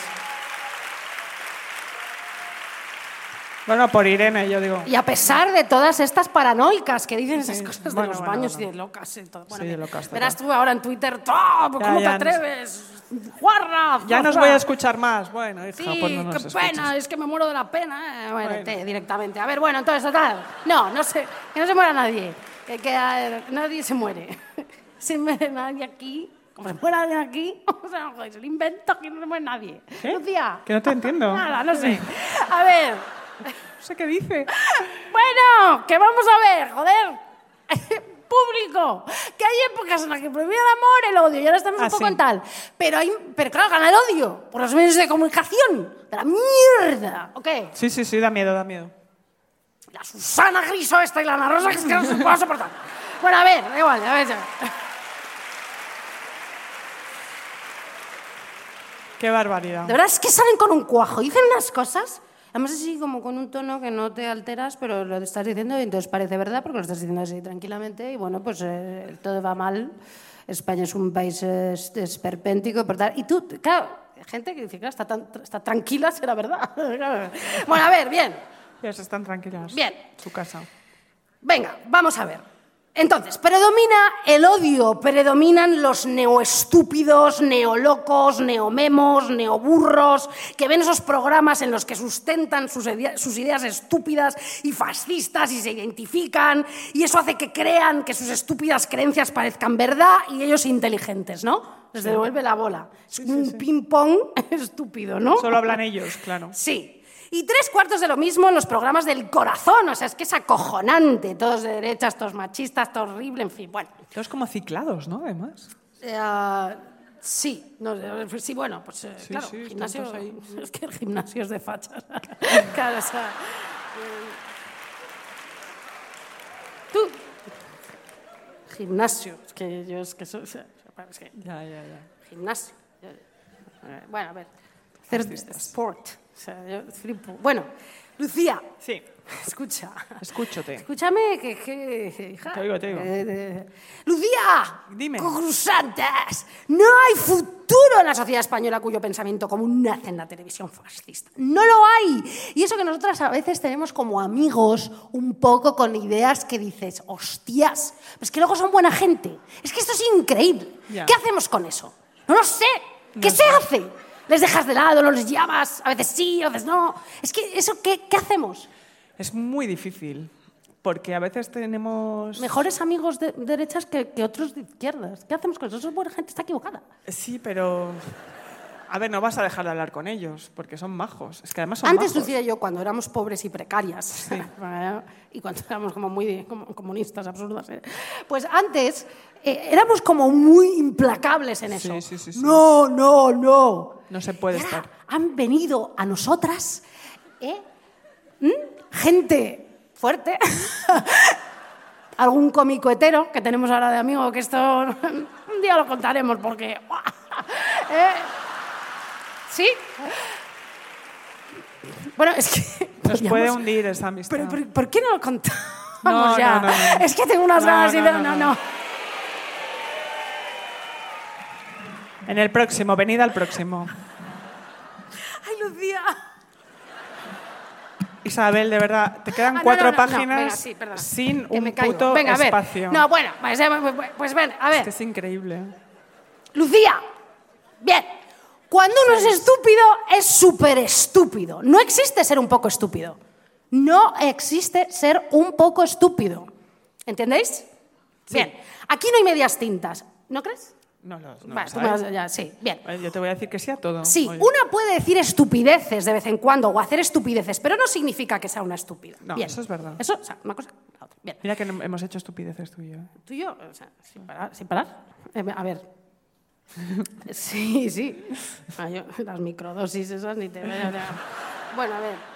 Bueno, por Irene, yo digo. Y a pesar de todas estas paranoicas que dicen esas Sí, cosas de bueno, los bueno, baños bueno. y de locas. y todo. Sí, de locas. Verás tú ahora en Twitter, ¡oh, ¿cómo Ya, te atreves? ¡Guarra! Ya no os zorra! voy a escuchar más. Bueno, hija, Sí, pues no nos qué pena, es que me muero de la pena. Eh, muérete directamente. A ver, bueno, entonces, total. No, no sé, que no se muera nadie. Que, que, eh, nadie se muere. (laughs) Se muere nadie aquí. Como se muera alguien aquí, (laughs) o sea, joder, es el invento que no se muere nadie. ¿Qué? Lucía. Que no te entiendo. (laughs) Nada, no sé. A ver. (laughs) No sé qué dice. Bueno, que vamos a ver, joder. (laughs) Público, que hay épocas en las que prohibía el amor, el odio, y ahora estamos Ah, un poco sí. en tal. Pero, hay, pero claro, gana el odio por los medios de comunicación. De la mierda. ¿Ok? Sí, sí, sí, da miedo, da miedo. La Susana Griso esta y la Ana Rosa, que es que no se puede soportar. Bueno, a ver, da igual, a ver. ya. Qué barbaridad. De verdad es que salen con un cuajo, dicen unas cosas, además así como con un tono que no te alteras, pero lo estás diciendo y entonces parece verdad porque lo estás diciendo así tranquilamente y bueno, pues eh, todo va mal. España es un país eh, es- esperpéntico, por tal. Y tú, claro, gente que dice, claro, está, tan- está tranquila, (laughs) será verdad. bueno, a ver, bien. Ellos están tranquilas. Bien. Su casa. Venga, vamos a ver. Entonces, predomina el odio, predominan los neoestúpidos, neolocos, neomemos, neoburros, que ven esos programas en los que sustentan sus, idea- sus ideas estúpidas y fascistas y se identifican, y eso hace que crean que sus estúpidas creencias parezcan verdad y ellos inteligentes, ¿no? Les devuelve la bola. Es un ping-pong (laughs) estúpido, ¿no? Solo hablan ellos, claro. Sí. Y tres cuartos de lo mismo en los programas del corazón. O sea, es que es acojonante. Todos de derechas, todos machistas, todo horrible, en fin. Bueno, Todos como ciclados, ¿no? Además. eh, sí. No, eh, sí, bueno, pues eh, Sí, claro, sí, gimnasio, (laughs) es que el gimnasio es de fachas. (laughs) claro, o sea, eh, tú, gimnasio, es que yo es que soy, o sea, es que- Ya, ya, ya. gimnasio. Bueno, a ver. Hacer sport. O sea, yo flipo. Bueno, Lucía, Sí, (laughs) escucha. escúchote. Escúchame, que, que hija. Te oigo, te oigo. Eh, eh, Lucía, Dime. concursantes, no hay futuro en la sociedad española cuyo pensamiento común nace en la televisión fascista. No lo hay. Y eso que nosotras a veces tenemos como amigos un poco con ideas que dices, hostias, pues que luego son buena gente. Es que esto es increíble. ¿Qué hacemos con eso? No lo sé. ¿Qué se hace? ¿Les dejas de lado, no les llamas? A veces sí, a veces no. Es que eso, ¿qué, qué hacemos? Es muy difícil, porque a veces tenemos... Mejores amigos de derechas que, que otros de izquierdas. ¿Qué hacemos con eso? Eso es buena gente, está equivocada. Sí, pero... A ver, no vas a dejar de hablar con ellos, porque son majos. Es que además son Antes, majos. Lucía y yo, cuando éramos pobres y precarias, (laughs) eh, y cuando éramos como muy como comunistas absurdas, eh, pues antes eh, éramos como muy implacables en eso. Sí, sí, sí, sí. No, no, no. No se puede ahora estar. Han venido a nosotras ¿eh? ¿Mm? gente fuerte, (laughs) algún cómico hetero que tenemos ahora de amigo, que esto (laughs) un día lo contaremos porque... ¿eh? ¿Sí? Bueno, es que... Nos puede podríamos- hundir esa amistad. pero, pero, ¿por qué no lo contamos No, ya? no, no. Es que tengo unas ganas y no, de... no, No. En el próximo, venid al próximo. Ay, Lucía. Isabel, de verdad, te quedan Ah, no, no, no, no, páginas venga, sí, sin un puto Venga, espacio. No, bueno, pues, eh, pues ven, a ver. Es que es increíble. Lucía, bien. Cuando uno es estúpido, es súper estúpido. No existe ser un poco estúpido. No existe ser un poco estúpido. ¿Entendéis? Bien. Aquí no hay medias tintas. ¿No crees? No, lo- no Vale, tú me vas- ya, sí, bien. Yo te voy a decir que sí a todo. Sí, Oye. una puede decir estupideces de vez en cuando o hacer estupideces, pero no significa que sea una estúpida. No, Bien. eso es verdad. Eso, o sea, una cosa, la otra. Bien. Mira que no- hemos hecho estupideces tú y yo. ¿eh? Tú y yo, o sea, sin parar. Sin parar. Eh, a ver. Sí, sí. Ah, las microdosis esas ni te veo. Bueno, a ver.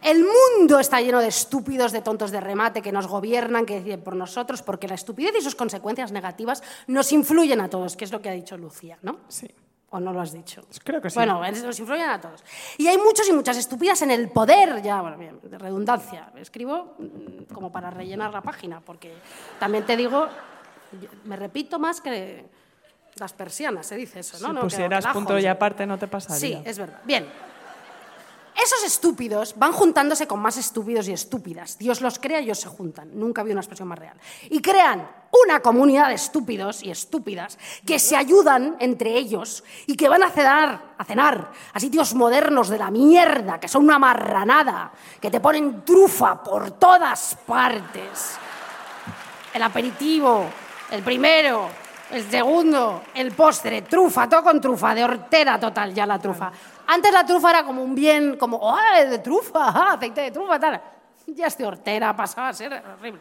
El mundo está lleno de estúpidos, de tontos de remate que nos gobiernan, que deciden por nosotros, porque la estupidez y sus consecuencias negativas nos influyen a todos, que es lo que ha dicho Lucía, ¿no? Sí. ¿O no lo has dicho? Creo que sí. Bueno, nos influyen a todos. Y hay muchos y muchas estúpidas en el poder, ya, bueno, bien, de redundancia. Escribo mm, como para rellenar la página, porque también te digo, me repito más que las persianas, se dice eso, ¿no? si No, pusieras que punto y aparte no te pasaría. Sí, es verdad. Bien. Esos estúpidos van juntándose con más estúpidos y estúpidas. Dios los crea y ellos se juntan. Nunca había una expresión más real. Y crean una comunidad de estúpidos y estúpidas que se ayudan entre ellos y que van a cenar, a cenar a sitios modernos de la mierda, que son una marranada, que te ponen trufa por todas partes el aperitivo, el primero, el segundo, el postre, trufa, todo con trufa, de hortera total ya la trufa. Antes la trufa era como un bien, como, ¡oh, de trufa! (laughs) ah, aceite de trufa, tal. Ya es de hortera, pasaba a ser horrible.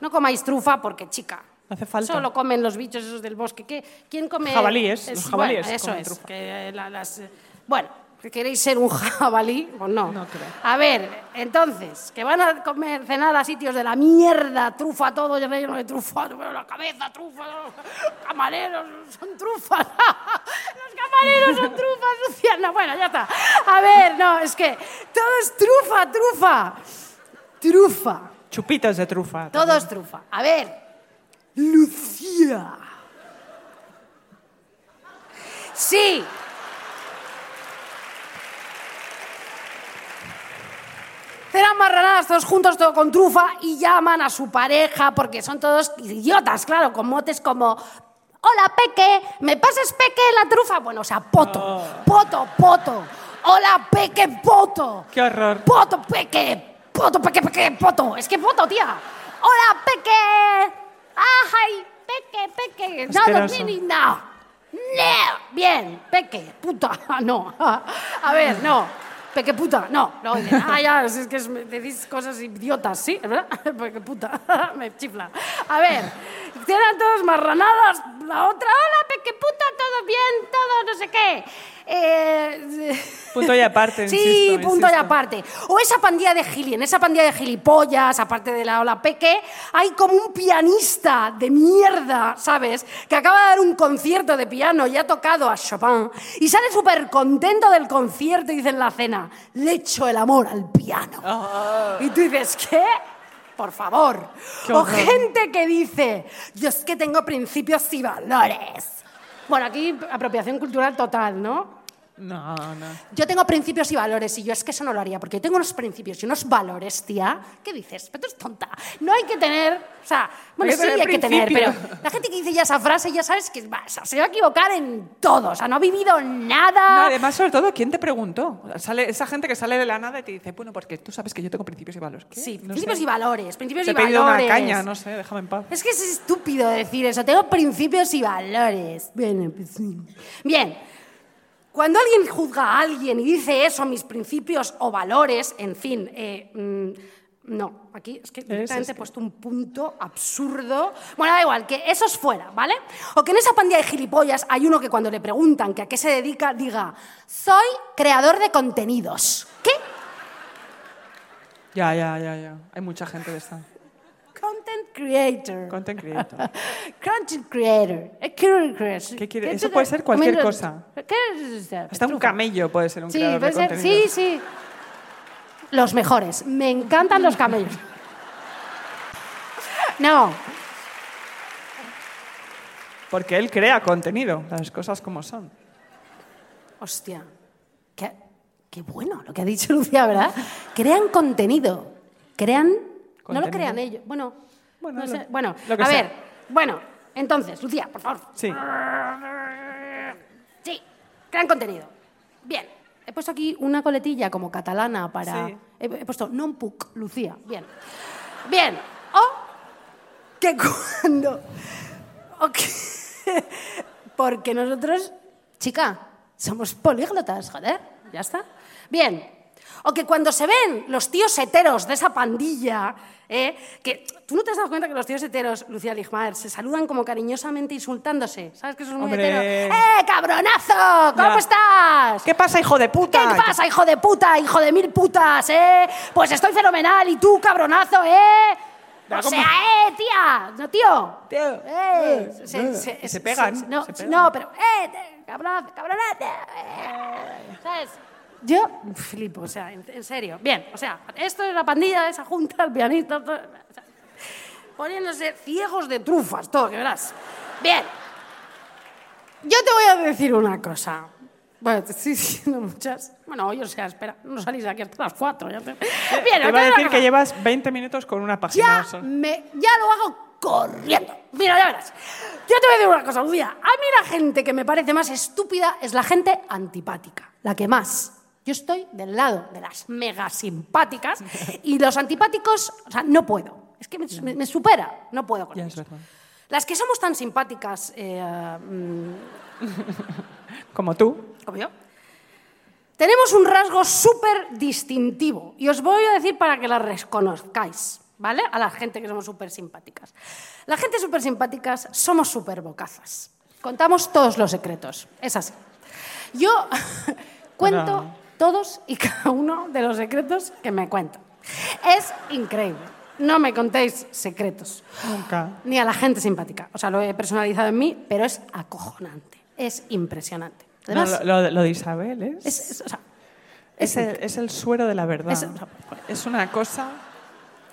No comáis trufa porque, chica, Hace falta. solo comen los bichos esos del bosque. ¿Qué- ¿Quién come? Jabalíes, los jabalíes Bueno, eso comen es. que, eh, la- las, bueno, ¿que queréis ser un (laughs) jabalí? Pues no. No creo. A ver, entonces, que van a comer, cenar a sitios de la mierda, trufa todo lleno de trufa, (laughs) la cabeza, trufa, (laughs) los camareros son trufas, los camareros son trufas, Luciana, bueno, ya está. A ver, no, es que todo es trufa, trufa, trufa, Chupitos de trufa. todo es trufa. A ver, Lucía. Sí. Cenan marranadas todos juntos, todo con trufa, y llaman a su pareja, porque son todos idiotas, claro, con motes como... Hola, Peque, ¿me pasas Peque la trufa? Bueno, o sea, poto, poto, poto. Hola, Peque, poto. Qué horror. Poto, Peque, poto, Peque, Peque, poto. Es que poto, tía. Hola, Peque. Ay, Peque, Peque. No, no. No. Bien, Peque, puta. (laughs) No. A ver, no. Peque puta, no. No, dice, ah, ya, es que es- decís cosas idiotas, ¿sí? ¿Es verdad? (laughs) Peque puta. (laughs) Me chifla. A ver, tienen todos marranadas. La otra, hola, Peque puta, todo bien, todo no sé qué. Eh, Punto y aparte, (laughs) Sí, insisto, punto y insisto. aparte. O esa pandilla de gili, en esa pandilla de gilipollas, aparte de la ola peque, hay como un pianista de mierda, ¿sabes? Que acaba de dar un concierto de piano y ha tocado a Chopin y sale súper contento del concierto y dice en la cena, le echo el amor al piano. Y tú dices, ¿qué? Por favor. O gente que dice, yo es que tengo principios y valores. Bueno, aquí apropiación cultural total, ¿no? No, no. Yo tengo principios y valores y yo es que eso no lo haría porque yo tengo unos principios y unos valores, tía. ¿Qué dices? Pero tú eres tonta. No hay que tener, o sea, bueno, sí hay que tener, pero la gente que dice ya esa frase ya sabes que o sea, se va a equivocar en todo, o sea, no ha vivido nada. No, además, sobre todo, ¿quién te preguntó? Sale, esa gente que sale de la nada y te dice, bueno, porque tú sabes que yo tengo principios y valores. ¿Qué? sí, No principios sé. y valores, principios Te he y pedido valores. una caña, no sé, déjame en paz. Es que es estúpido decir eso. Tengo principios y valores. Bueno, pues sí. Bien. Cuando alguien juzga a alguien y dice eso, mis principios o valores, en fin, eh, mm, no, aquí es que directamente he que- puesto un punto absurdo. Bueno, da igual, que eso es fuera, ¿vale? O que en esa pandilla de gilipollas hay uno que cuando le preguntan que a qué se dedica, diga, soy creador de contenidos. ¿Qué? Ya, ya, ya, ya. Hay mucha gente de esta. Content creator. Content (laughs) creator. Content creator. Eh. ¿Qué quiere? ¿Qué Eso puede ser cualquier cosa. ¿Qué es eso? Hasta un camello puede ser un Sí, creador puede de ser- contenido. sí, sí. Los mejores. Me encantan los camellos. (laughs) No, Porque él crea contenido, las cosas como son. hostia. Qué, qué bueno lo que ha dicho Lucía, ¿verdad? Crean contenido. Crean. No lo crean ellos. Bueno, Bueno, no lo- sé. bueno lo que a sea. ver. Bueno, entonces, Lucía, por favor. Sí. Sí, crean contenido. Bien, he puesto aquí una coletilla como catalana para... Sí. He, he puesto non puc, Lucía. Bien. Bien. O que (laughs) cuando... o que- porque nosotros, chica, somos políglotas, joder. Ya está. Bien. O que cuando se ven los tíos heteros de esa pandilla, ¿eh? que tú no te has dado cuenta que los tíos heteros, Lucía Ligmaer, se saludan como cariñosamente insultándose. ¿Sabes que eso es muy hetero? ¡Eh, cabronazo! ¿Cómo Ya. estás? ¿Qué pasa, hijo de puta? ¿Qué pasa, hijo de puta, hijo de mil putas, eh? Pues estoy fenomenal y tú, cabronazo, eh. O sea, eh, tía, no, tío. Tío. Eh, Eh, se, eh, se- y se se- pegan, no, no, pero, eh, cabronazo, cabronazo. eh, ¿Sabes? Yo flipo, o sea, en, en serio. Bien, o sea, esto es la pandilla, esa junta, el pianista, todo, o sea, poniéndose ciegos de trufas, todo, que verás. Bien. Yo te voy a decir una cosa. Bueno, te estoy (laughs) diciendo muchas. Bueno, hoy, o sea, espera, no salís de aquí hasta las cuatro. Ya te... Bien, Te iba a decir que llevas 20 minutos con una página. Ya, me, ya lo hago corriendo. Mira, ya verás. Yo te voy a decir una cosa, Lucía. A mí la gente que me parece más estúpida es la gente antipática. La que más. Yo estoy del lado de las mega simpáticas y los antipáticos, o sea, no puedo. Es que me, supera. No puedo con Ya es ellos. verdad. Las que somos tan simpáticas eh, mm, Como tú. como yo, tenemos un rasgo súper distintivo y os voy a decir para que la reconozcáis, ¿vale? A la gente que somos súper simpáticas. La gente súper simpáticas somos súper bocazas. Contamos todos los secretos, es así. Yo (laughs) cuento. Todos y (laughs) cada uno de los secretos que me cuento. Es increíble. No me contéis secretos. Nunca. Ni a la gente simpática. O sea, lo he personalizado en mí, pero es acojonante. Es impresionante. No, Además, lo, lo- lo de Isabel es, es, es- o sea, es el, es el suero de la verdad. Es- Es, una cosa.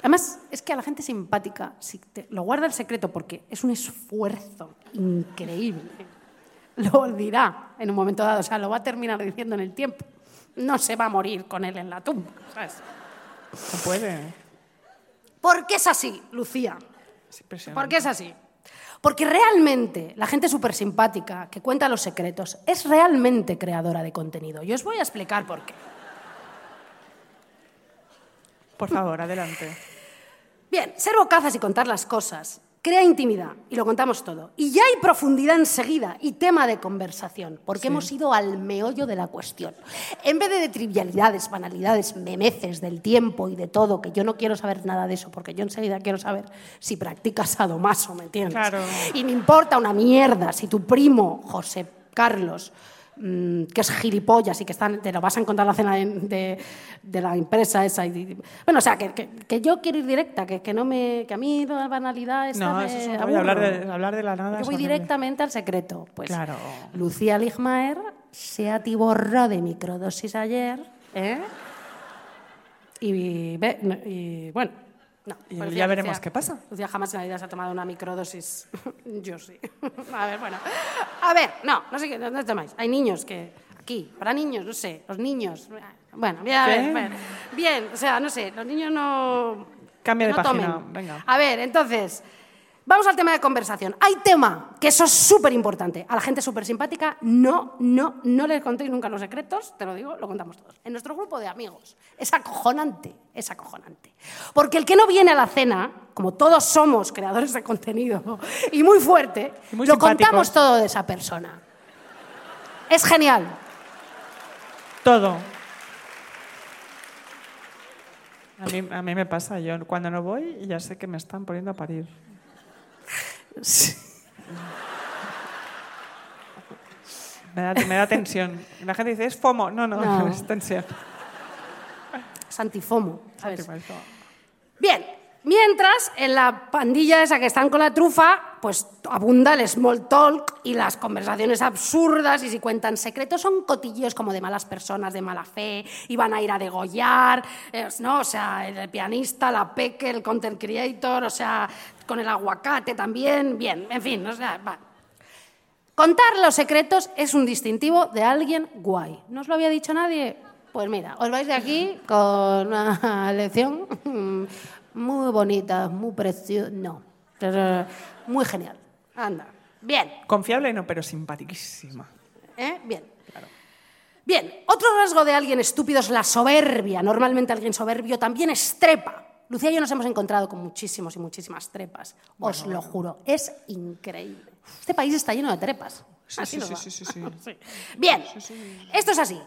además, es que a la gente simpática si te- lo guarda el secreto porque es un esfuerzo increíble. Lo dirá en un momento dado, o sea, lo va a terminar diciendo en el tiempo. No se va a morir con él en la tumba, ¿sabes? No puede. ¿Por qué es así, Lucía? Es. ¿Por qué es así? Porque realmente la gente súper simpática que cuenta los secretos es realmente creadora de contenido. Y os voy a explicar por qué. Por favor, adelante. Bien, ser bocazas y contar las cosas crea intimidad y lo contamos todo. Y ya hay profundidad enseguida y tema de conversación, porque hemos ido al meollo de la cuestión. En vez de, de trivialidades, banalidades, memeces del tiempo y de todo, que yo no quiero saber nada de eso, porque yo enseguida quiero saber si practicas sadomaso, ¿me entiendes? Claro. Y me importa una mierda si tu primo, José Carlos, mm, que es gilipollas y que están, te lo vas a encontrar en la cena de, de- de la empresa esa. y- y- bueno, o sea, que, que- que yo quiero ir directa, que, que, no me, que a mí la banalidad esta No, me eso es un rollo, aburre. hablar de- hablar de la nada Yo voy directamente al secreto. Pues Claro. Lucía Ligmaer se atiborró de microdosis ayer, ¿eh? Y, no, y bueno, no. Pues ya veremos qué pasa. Lucía jamás en la vida se ha tomado una microdosis. (laughs) Yo sí. (laughs) A ver, bueno. A ver, no, no sé qué, no, no temáis. Hay niños que, aquí, para niños, no sé, los niños. Bueno, bien, a ver, bueno. bien, o sea, no sé, los niños no. Cambia de no página, tomen. venga. A ver, entonces, vamos al tema de conversación. Hay tema, que eso es súper importante. A la gente súper simpática, no, no, no les contéis nunca los secretos, te lo digo, lo contamos todos. En nuestro grupo de amigos. Es acojonante, es acojonante. Porque el que no viene a la cena, como todos somos creadores de contenido (laughs) y muy fuerte, Y muy lo simpáticos. contamos todo de esa persona. Es genial. Todo. A mí, a mí me pasa, yo cuando no voy ya sé que me están poniendo a parir. (laughs) Me da, me da tensión. La gente dice, es FOMO. No, no, No. (laughs) es tensión. Es antifomo. Bien, mientras en la pandilla esa que están con la trufa, pues abunda el small talk y las conversaciones absurdas y si cuentan secretos son cotillos como de malas personas, de mala fe, y van a ir a degollar, eh, ¿no? O sea, el pianista, la peque, el content creator, o sea, con el aguacate también, bien, en fin, o sea, va. Contar los secretos es un distintivo de alguien guay. ¿No os lo había dicho nadie? Pues mira, os vais de aquí con una (laughs) lección muy bonita, muy preciosa. No, muy genial. Anda. Bien. Confiable no, pero simpaticísima. ¿eh? Bien. Bien, otro rasgo de alguien estúpido es la soberbia. Normalmente alguien soberbio también estrepa. Lucía y yo nos hemos encontrado con muchísimos y muchísimas trepas. Os lo juro, es increíble. Este país está lleno de trepas. Sí, Así sí, sí, sí, sí. (laughs) Bien, esto es así.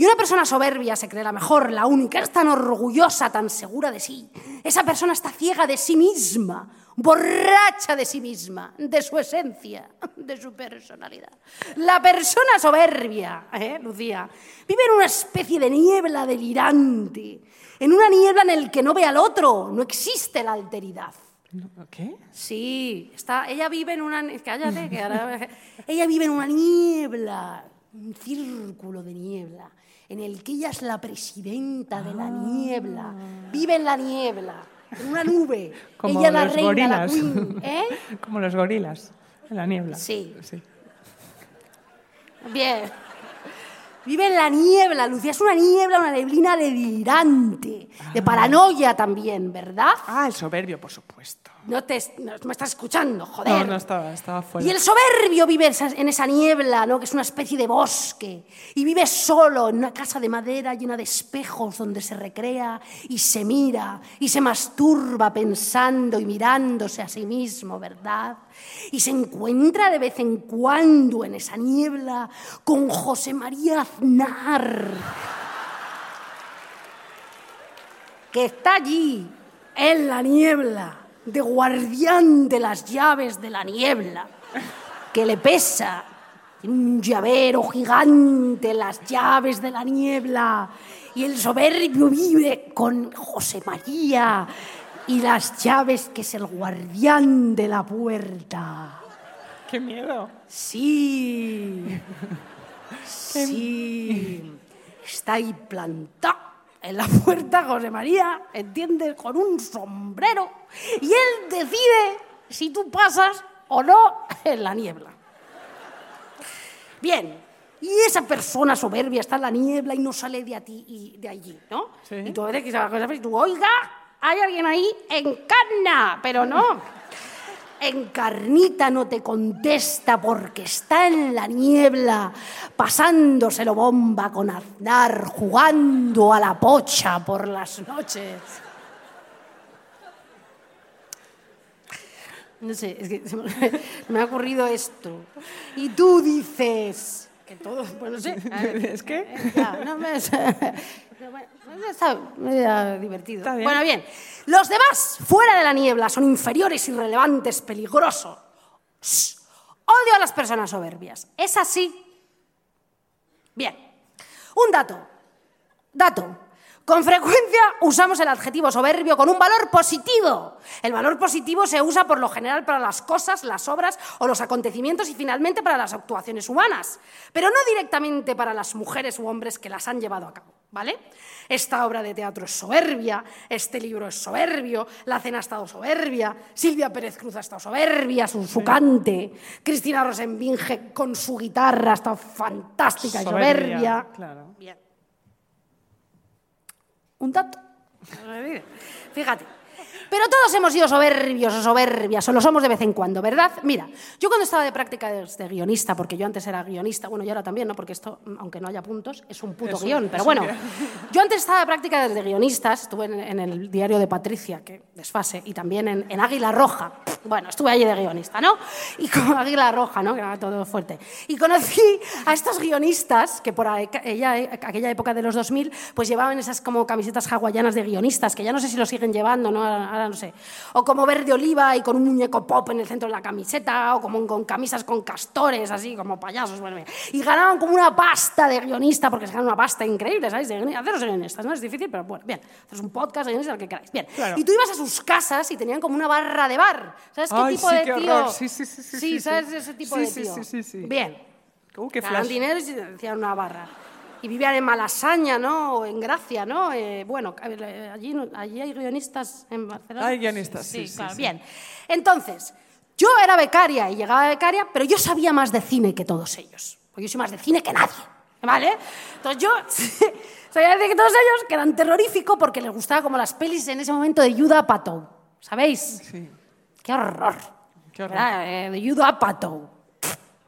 Y una persona soberbia se cree la mejor, la única, es tan orgullosa, tan segura de sí. Esa persona está ciega de sí misma, borracha de sí misma, de su esencia, de su personalidad. La persona soberbia, ¿eh, Lucía, vive en una especie de niebla delirante, en una niebla en el que no ve al otro, no existe la alteridad. ¿Qué? Sí, está, ella vive en una... Cállate, que ahora- (laughs) Ella vive en una niebla, un círculo de niebla, en el que ella es la presidenta de la niebla. Vive en la niebla, en una nube. (laughs) Como ella la los reina, la gorilas. queen. (laughs) ¿Eh? Como los gorilas en la niebla. Sí. sí. Bien. Vive en la niebla, Lucía. Es una niebla, una neblina delirante. De paranoia también, ¿verdad? Ah, el soberbio, por supuesto. No, te, no me estás escuchando, joder. No, no estaba, estaba fuera. Y el soberbio vive en esa niebla, ¿no? que es una especie de bosque, y vive solo en una casa de madera llena de espejos donde se recrea y se mira y se masturba pensando y mirándose a sí mismo, ¿verdad? Y se encuentra de vez en cuando en esa niebla con José María Aznar, que está allí, en la niebla, de guardián de las llaves de la niebla, que le pesa. Tiene un llavero gigante, las llaves de la niebla. Y el soberbio vive con José María y las llaves, que es el guardián de la puerta. ¡Qué miedo! Sí. Sí. Está ahí plantado en la puerta José María, ¿entiendes? Con un sombrero. Y él decide si tú pasas o no en la niebla. Bien. Y esa persona soberbia está en la niebla y no sale de, a ti y de allí, ¿no? Sí. Y tú ves que esa cosa, y tú, oiga, hay alguien ahí, encarna, pero no. Encarnita no te contesta porque está en la niebla, pasándoselo bomba con Aznar, jugando a la pocha por las noches. No sé, es que me, ha ocurrido esto. Y tú dices que todo, bueno, no sé. ver, (laughs) ¿Es que? ya, no me- pero bueno, está está divertido. Está bien. Bueno, bien. Los demás, fuera de la niebla, son inferiores, irrelevantes, peligrosos. Shh. Odio a las personas soberbias. ¿Es así? Bien. Un dato. Dato. Con frecuencia usamos el adjetivo soberbio con un valor positivo. El valor positivo se usa por lo general para las cosas, las obras o los acontecimientos y finalmente para las actuaciones humanas, pero no directamente para las mujeres u hombres que las han llevado a cabo. ¿Vale? Esta obra de teatro es soberbia, este libro es soberbio, la cena ha estado soberbia, Silvia Pérez Cruz ha estado soberbia, su, su cante, Cristina Rosenbinge con su guitarra ha estado fantástica y soberbia. Claro. Bien. Un dato. Fíjate. Pero todos hemos sido soberbios o soberbias, o lo somos de vez en cuando, ¿verdad? Mira, yo cuando estaba de práctica de, de guionista, porque yo antes era guionista, bueno, y ahora también, ¿no? Porque esto, mm, aunque no haya puntos, es un puto Es un- guion. es Pero un bueno, guion. (laughs) yo antes estaba de práctica de guionistas, estuve en, en el diario de Patricia, que desfase, y también en, en Águila Roja. Bueno, estuve allí de guionista, ¿no? Y con (laughs) Águila Roja, ¿no? Que era todo fuerte. Y conocí a estos guionistas que por aquella, aquella época de los 2000, pues llevaban esas como camisetas hawaianas de guionistas, que ya no sé si lo siguen llevando, ¿no? Ahora, no sé. O como verde oliva y con un muñeco pop en el centro de la camiseta, o como con camisas con castores, así como payasos. Bueno, y ganaban como una pasta de guionista, porque se ganan una pasta increíble, guioni- haceros guionistas, no es difícil, pero bueno, bien. Haces un podcast de guionistas, lo que queráis. Bien. Claro. Y tú ibas a sus casas y tenían como una barra de bar. ¿Sabes qué Ay, tipo sí, de qué tío? horror. Sí, sí, sí, sí, sí, ¿sabes sí. ese tipo Sí, de sí, tío? sí, sí, sí. Bien. Uh, qué flash. dinero y se hacían una barra. Y vivían en Malasaña, ¿no? O en Gracia, ¿no? Eh, bueno, a eh, allí, allí hay guionistas en Barcelona. Hay guionistas, sí, sí, claro, sí. Bien. Entonces, yo era becaria y llegaba becaria, pero yo sabía más de cine que todos ellos. Porque yo soy más de cine que nadie, ¿vale? Entonces yo (laughs) sabía de que todos ellos que eran terroríficos porque les gustaba como las pelis en ese momento de Judah Apatow, ¿sabéis? Sí. ¡Qué horror! Qué horror. Eh, de Judo Apatow.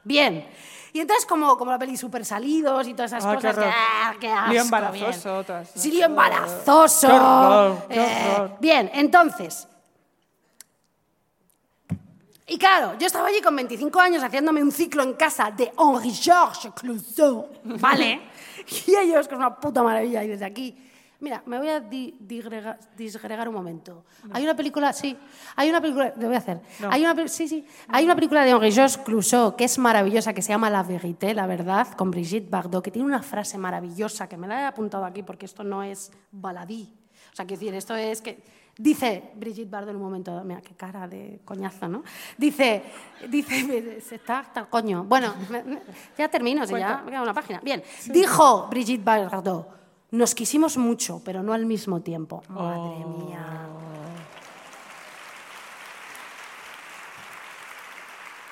Bien. Y entonces, como, como la peli Super Salidos y todas esas Ah, qué cosas, que, ah, qué asco, Lío embarazoso, bien. todas Sí, lío embarazoso. Qué horror, qué Eh, bien, entonces. Y claro, yo estaba allí con 25 años haciéndome un ciclo en casa de Henri Georges Clouseau, ¿vale? (laughs) y ellos, que es una puta maravilla, y desde aquí. Mira, me voy a di- digrega- disgregar un momento. Hay una película, sí, hay una película, lo voy a hacer. Hay una, sí, sí, hay una película de Henri Georges Clouseau que es maravillosa, que se llama La Vérité, la verdad, con Brigitte Bardot, que tiene una frase maravillosa que me la he apuntado aquí porque esto no es baladí. O sea, quiero decir, esto es que dice Brigitte Bardot en un momento, mira qué cara de coñazo, ¿no? Dice, dice, (laughs) se está hasta el coño. Bueno, me- me- ya termino, si ya me queda una página. Bien, dijo Brigitte Bardot, nos quisimos mucho, pero no al mismo tiempo. Madre mía.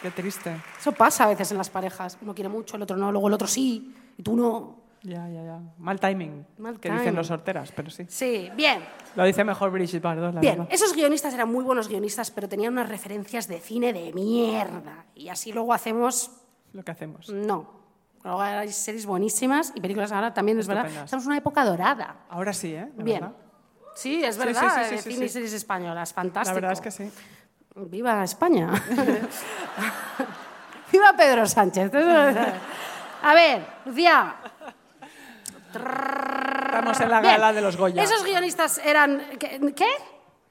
Qué triste. Eso pasa a veces en las parejas. Uno quiere mucho, el otro no, luego el otro sí, y tú no. Ya, ya, ya. Mal timing. Mal que timing. dicen los sorteras, pero sí. Sí, bien. Lo dice mejor Brigitte Bardot, la Bien, verdad. esos guionistas eran muy buenos guionistas, pero tenían unas referencias de cine de mierda. Y así luego hacemos Lo que hacemos. No. Luego hay series buenísimas y películas ahora también, es verdad. Estamos en una época dorada. Ahora sí, ¿eh? La Bien. verdad. Sí, es verdad. sí, sí, cine y series españolas, La fantástico. verdad es que sí. Viva España. (laughs) Viva Pedro Sánchez. A ver, Lucía. Estamos en la Bien. gala de los Goya. Esos guionistas eran... ¿Qué?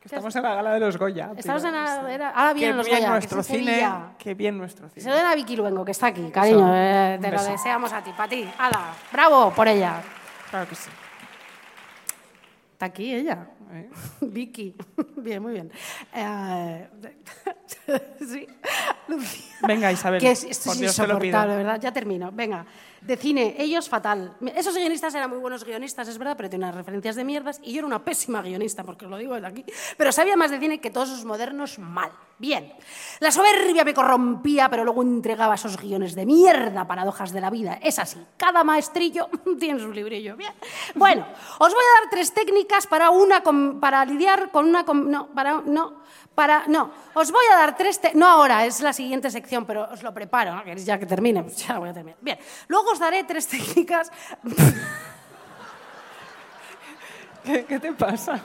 Estamos en la gala de los Goya. Estamos en la... era- Ahora Qué vienen los bien Goya, que nuestro es en cine. Qué bien nuestro Se cine. lo den a Vicky Luengo, que está aquí, cariño. eh, te lo deseamos a ti, para ti. Hala, bravo por ella. Claro que sí. Está aquí ella. ¿eh? (laughs) Vicky. (laughs) Bien, muy bien. Eh, (laughs) sí. Venga, Isabel, Que es, esto por es Dios te lo pido. insoportable, ¿verdad? Ya termino. Venga. De cine, ellos fatal. Esos guionistas eran muy buenos guionistas, es verdad, pero tenían unas referencias de mierdas. Y yo era una pésima guionista, porque os lo digo desde aquí. Pero sabía más de cine que todos esos modernos mal. Bien. La soberbia me corrompía, pero luego entregaba esos guiones de mierda, paradojas de la vida. Es así. Cada maestrillo (laughs) tiene su librillo. Bien. Bueno, os voy a dar tres técnicas para una para lidiar con una no, para no, para no. Os voy a dar tres no ahora, es la siguiente sección, pero os lo preparo, ¿no? Ya que termine, pues (laughs) ya voy a terminar. Bien. Luego os daré tres técnicas (laughs) ¿Qué, qué te pasa?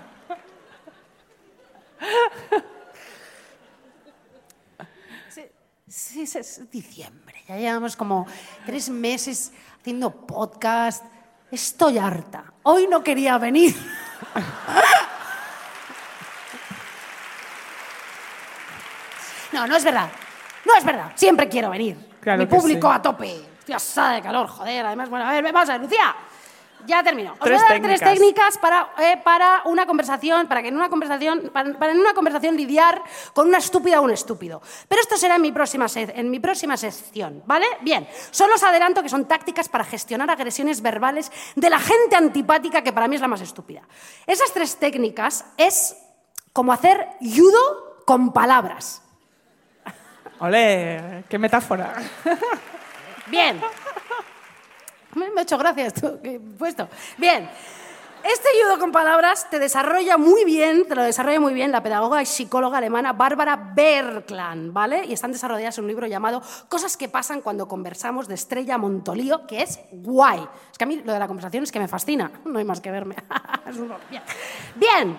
Sí, es, es diciembre. Ya llevamos como tres meses haciendo podcast. Estoy harta. Hoy no quería venir. (laughs) No, no es verdad. No es verdad. Siempre quiero venir. Claro Mi público sí. a tope. Estoy asada de calor, joder. Además, bueno, a ver, vamos a ver, Lucía. Ya termino. Os Tres voy a dar tres técnicas. para, eh, para una conversación, para que en una conversación, para, para en una conversación lidiar con una estúpida o un estúpido. Pero esto será en mi próxima en mi próxima sección, ¿vale? Bien. Solo os adelanto que son tácticas para gestionar agresiones verbales de la gente antipática, que para mí es la más estúpida. Esas tres técnicas es como hacer judo con palabras. Ole, qué metáfora. (laughs) Bien. Me ha hecho gracia esto que he puesto. Bien. Este judo con palabras te desarrolla muy bien, te lo desarrolla muy bien la pedagoga y psicóloga alemana Bárbara Berkland, ¿vale? Y están desarrolladas en un libro llamado Cosas que pasan cuando conversamos de Estrella Montolío, que es guay. Es que a mí lo de la conversación es que me fascina. No hay más que verme. (laughs) Bien.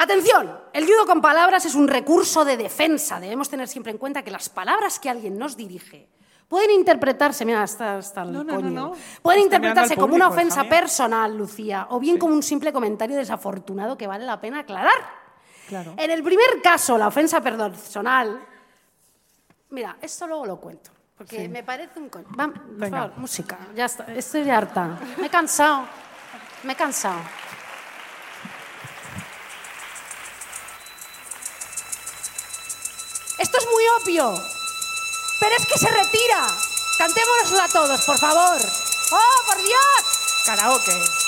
Atención, el judo con palabras es un recurso de defensa. Debemos tener siempre en cuenta que las palabras que alguien nos dirige pueden interpretarse, mira, hasta, hasta el No, no, no, coño. no. Pueden interpretarse como una ofensa personal, Lucía, o bien como un simple comentario desafortunado que vale la pena aclarar. Claro. En el primer caso, la ofensa personal, mira, esto luego lo cuento. Porque me parece un coño. Va, por Venga. favor, música. Ya está. Estoy harta. Me he cansado. Me he cansado. Esto es muy obvio. Pero es que se retira. Cantémonoslo a todos, por favor. ¡Oh, por Dios! Karaoke.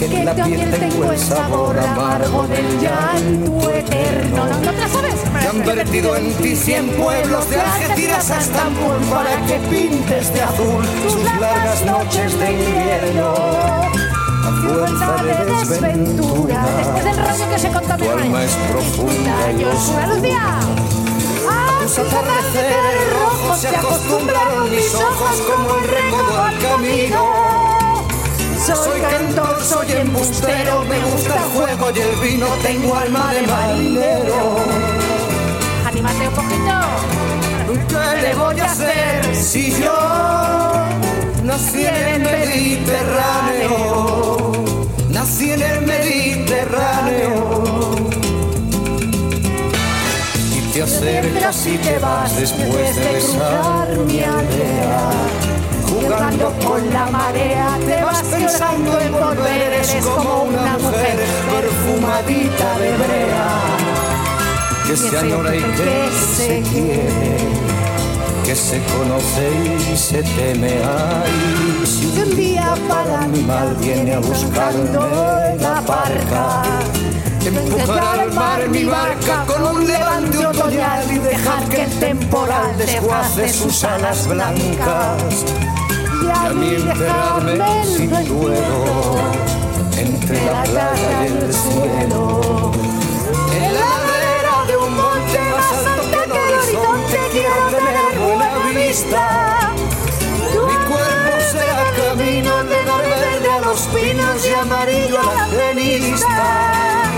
Que en la piel tengo el sabor amargo del llanto eterno. ¿No te la sabes? Te han vertido en ti cien pueblos de Algeciras a Estambul para que pintes de azul tus largas noches de invierno. Fuerza de desventura, Después del rollo que se contó mi tu alma es profunda y oscura. Lucía. A tus atardeceres rojos se acostumbraron mis ojos como el recodo al camino. Soy cantor, soy embustero, me gusta el juego y el vino, tengo alma de marinero. Anímate un poquito. ¿Qué le voy a hacer si yo nací en el Mediterráneo? Nací en el Mediterráneo. Y te acercas y te vas después de besar mi aldea. Jugando con la marea, te vas pensando en volver, eres como una mujer perfumadita de brea. Que se añora y que se quiere, que se conoce y se teme. Ay, si un día para mi mal viene a buscarme la barca, empujar al mar mi barca con un levante otoñal y dejar que el temporal desguace sus alas blancas. Y a mí enterrarme sin duelo entre la playa y el cielo. En la ladera de un monte más alto que el horizonte quiero tener buena vista. Mi cuerpo será camino de dar verde a los pinos y amarillo a la cenista.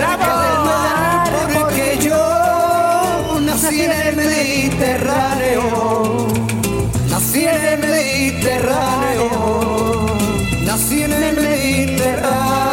Mar porque yo nací en el Mediterráneo. Nací en el Mediterráneo. Nací en el Mediterráneo.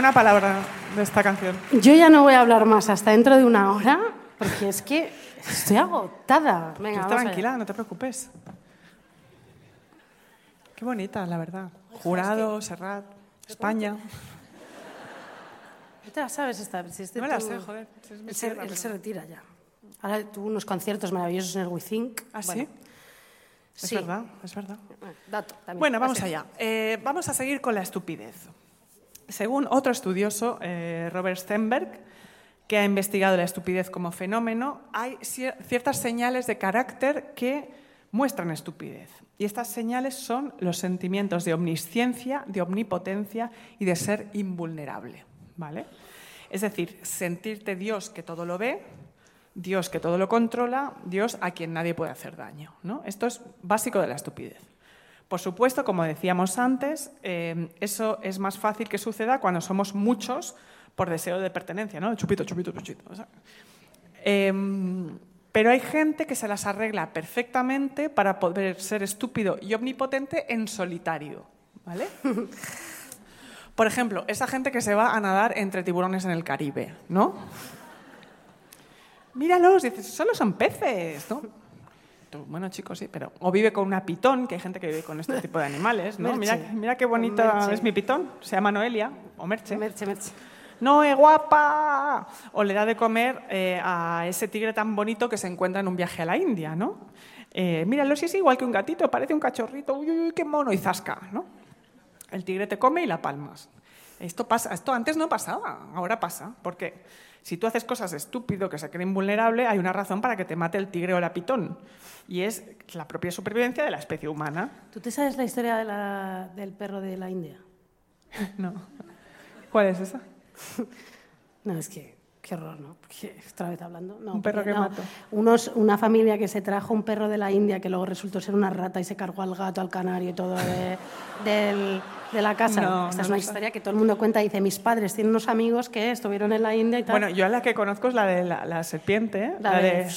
Una palabra de esta canción. Yo ya no voy a hablar más hasta dentro de una hora, porque es que estoy agotada. Venga, allá. tranquila, no te preocupes. Qué bonita, la verdad. Jurado, Serrat, España. ¿No te la sabes esta? Si este No me la sé, joder, si es Él se, tierra, él pero- se retira ya. Ahora tuvo unos conciertos maravillosos en el We Think. ¿Ah, sí? Bueno, Es sí. verdad, es verdad. Bueno, dato también. Bueno, vamos allá. Eh, vamos a seguir con la estupidez. Según otro estudioso, eh, Robert Stenberg, que ha investigado la estupidez como fenómeno, hay cier- ciertas señales de carácter que muestran estupidez. Y estas señales son los sentimientos de omnisciencia, de omnipotencia y de ser invulnerable. ¿vale? Es decir, sentirte Dios que todo lo ve, Dios que todo lo controla, Dios a quien nadie puede hacer daño. ¿no? Esto es básico de la estupidez. Por supuesto, como decíamos antes, eh, eso es más fácil que suceda cuando somos muchos por deseo de pertenencia, ¿no? Chupito, chupito, chupito. o sea. Em, pero hay gente que se las arregla perfectamente para poder ser estúpido y omnipotente en solitario, ¿vale? (laughs) Por ejemplo, esa gente que se va a nadar entre tiburones en el Caribe, ¿no? Míralos, dices, solo son peces, ¿no? Tú, bueno, chicos, sí, pero... O vive con una pitón, que hay gente que vive con este tipo de animales, ¿no? Mira, qué bonita es mi pitón, se llama Noelia, o Merche. Merche, merche. ¡No, es guapa! O le da de comer eh, a ese tigre tan bonito que se encuentra en un viaje a la India, ¿no? Eh, míralo, si es igual que un gatito, parece un cachorrito, uy, uy, uy, qué mono, y zasca, ¿no? El tigre te come y la palmas. Esto, pasa, esto antes no pasaba, ahora pasa. Porque si tú haces cosas estúpido que se cree invulnerable, hay una razón para que te mate el tigre o la pitón. Y es la propia supervivencia de la especie humana. ¿Tú te sabes la historia de la- del perro de la India? (laughs) No. ¿Cuál es esa? (laughs) No, es que qué horror, ¿no? Porque otra vez hablando. No, Un perro que no. mató. Unos, una familia que se trajo un perro de la India que luego resultó ser una rata y se cargó al gato, al canario y todo de- del, de la casa. No, Esta no es una sé. historia que todo el mundo cuenta. Dice, mis padres tienen unos amigos que estuvieron en la India y tal. Bueno, yo la que conozco es la de la, la serpiente. La La, de- de...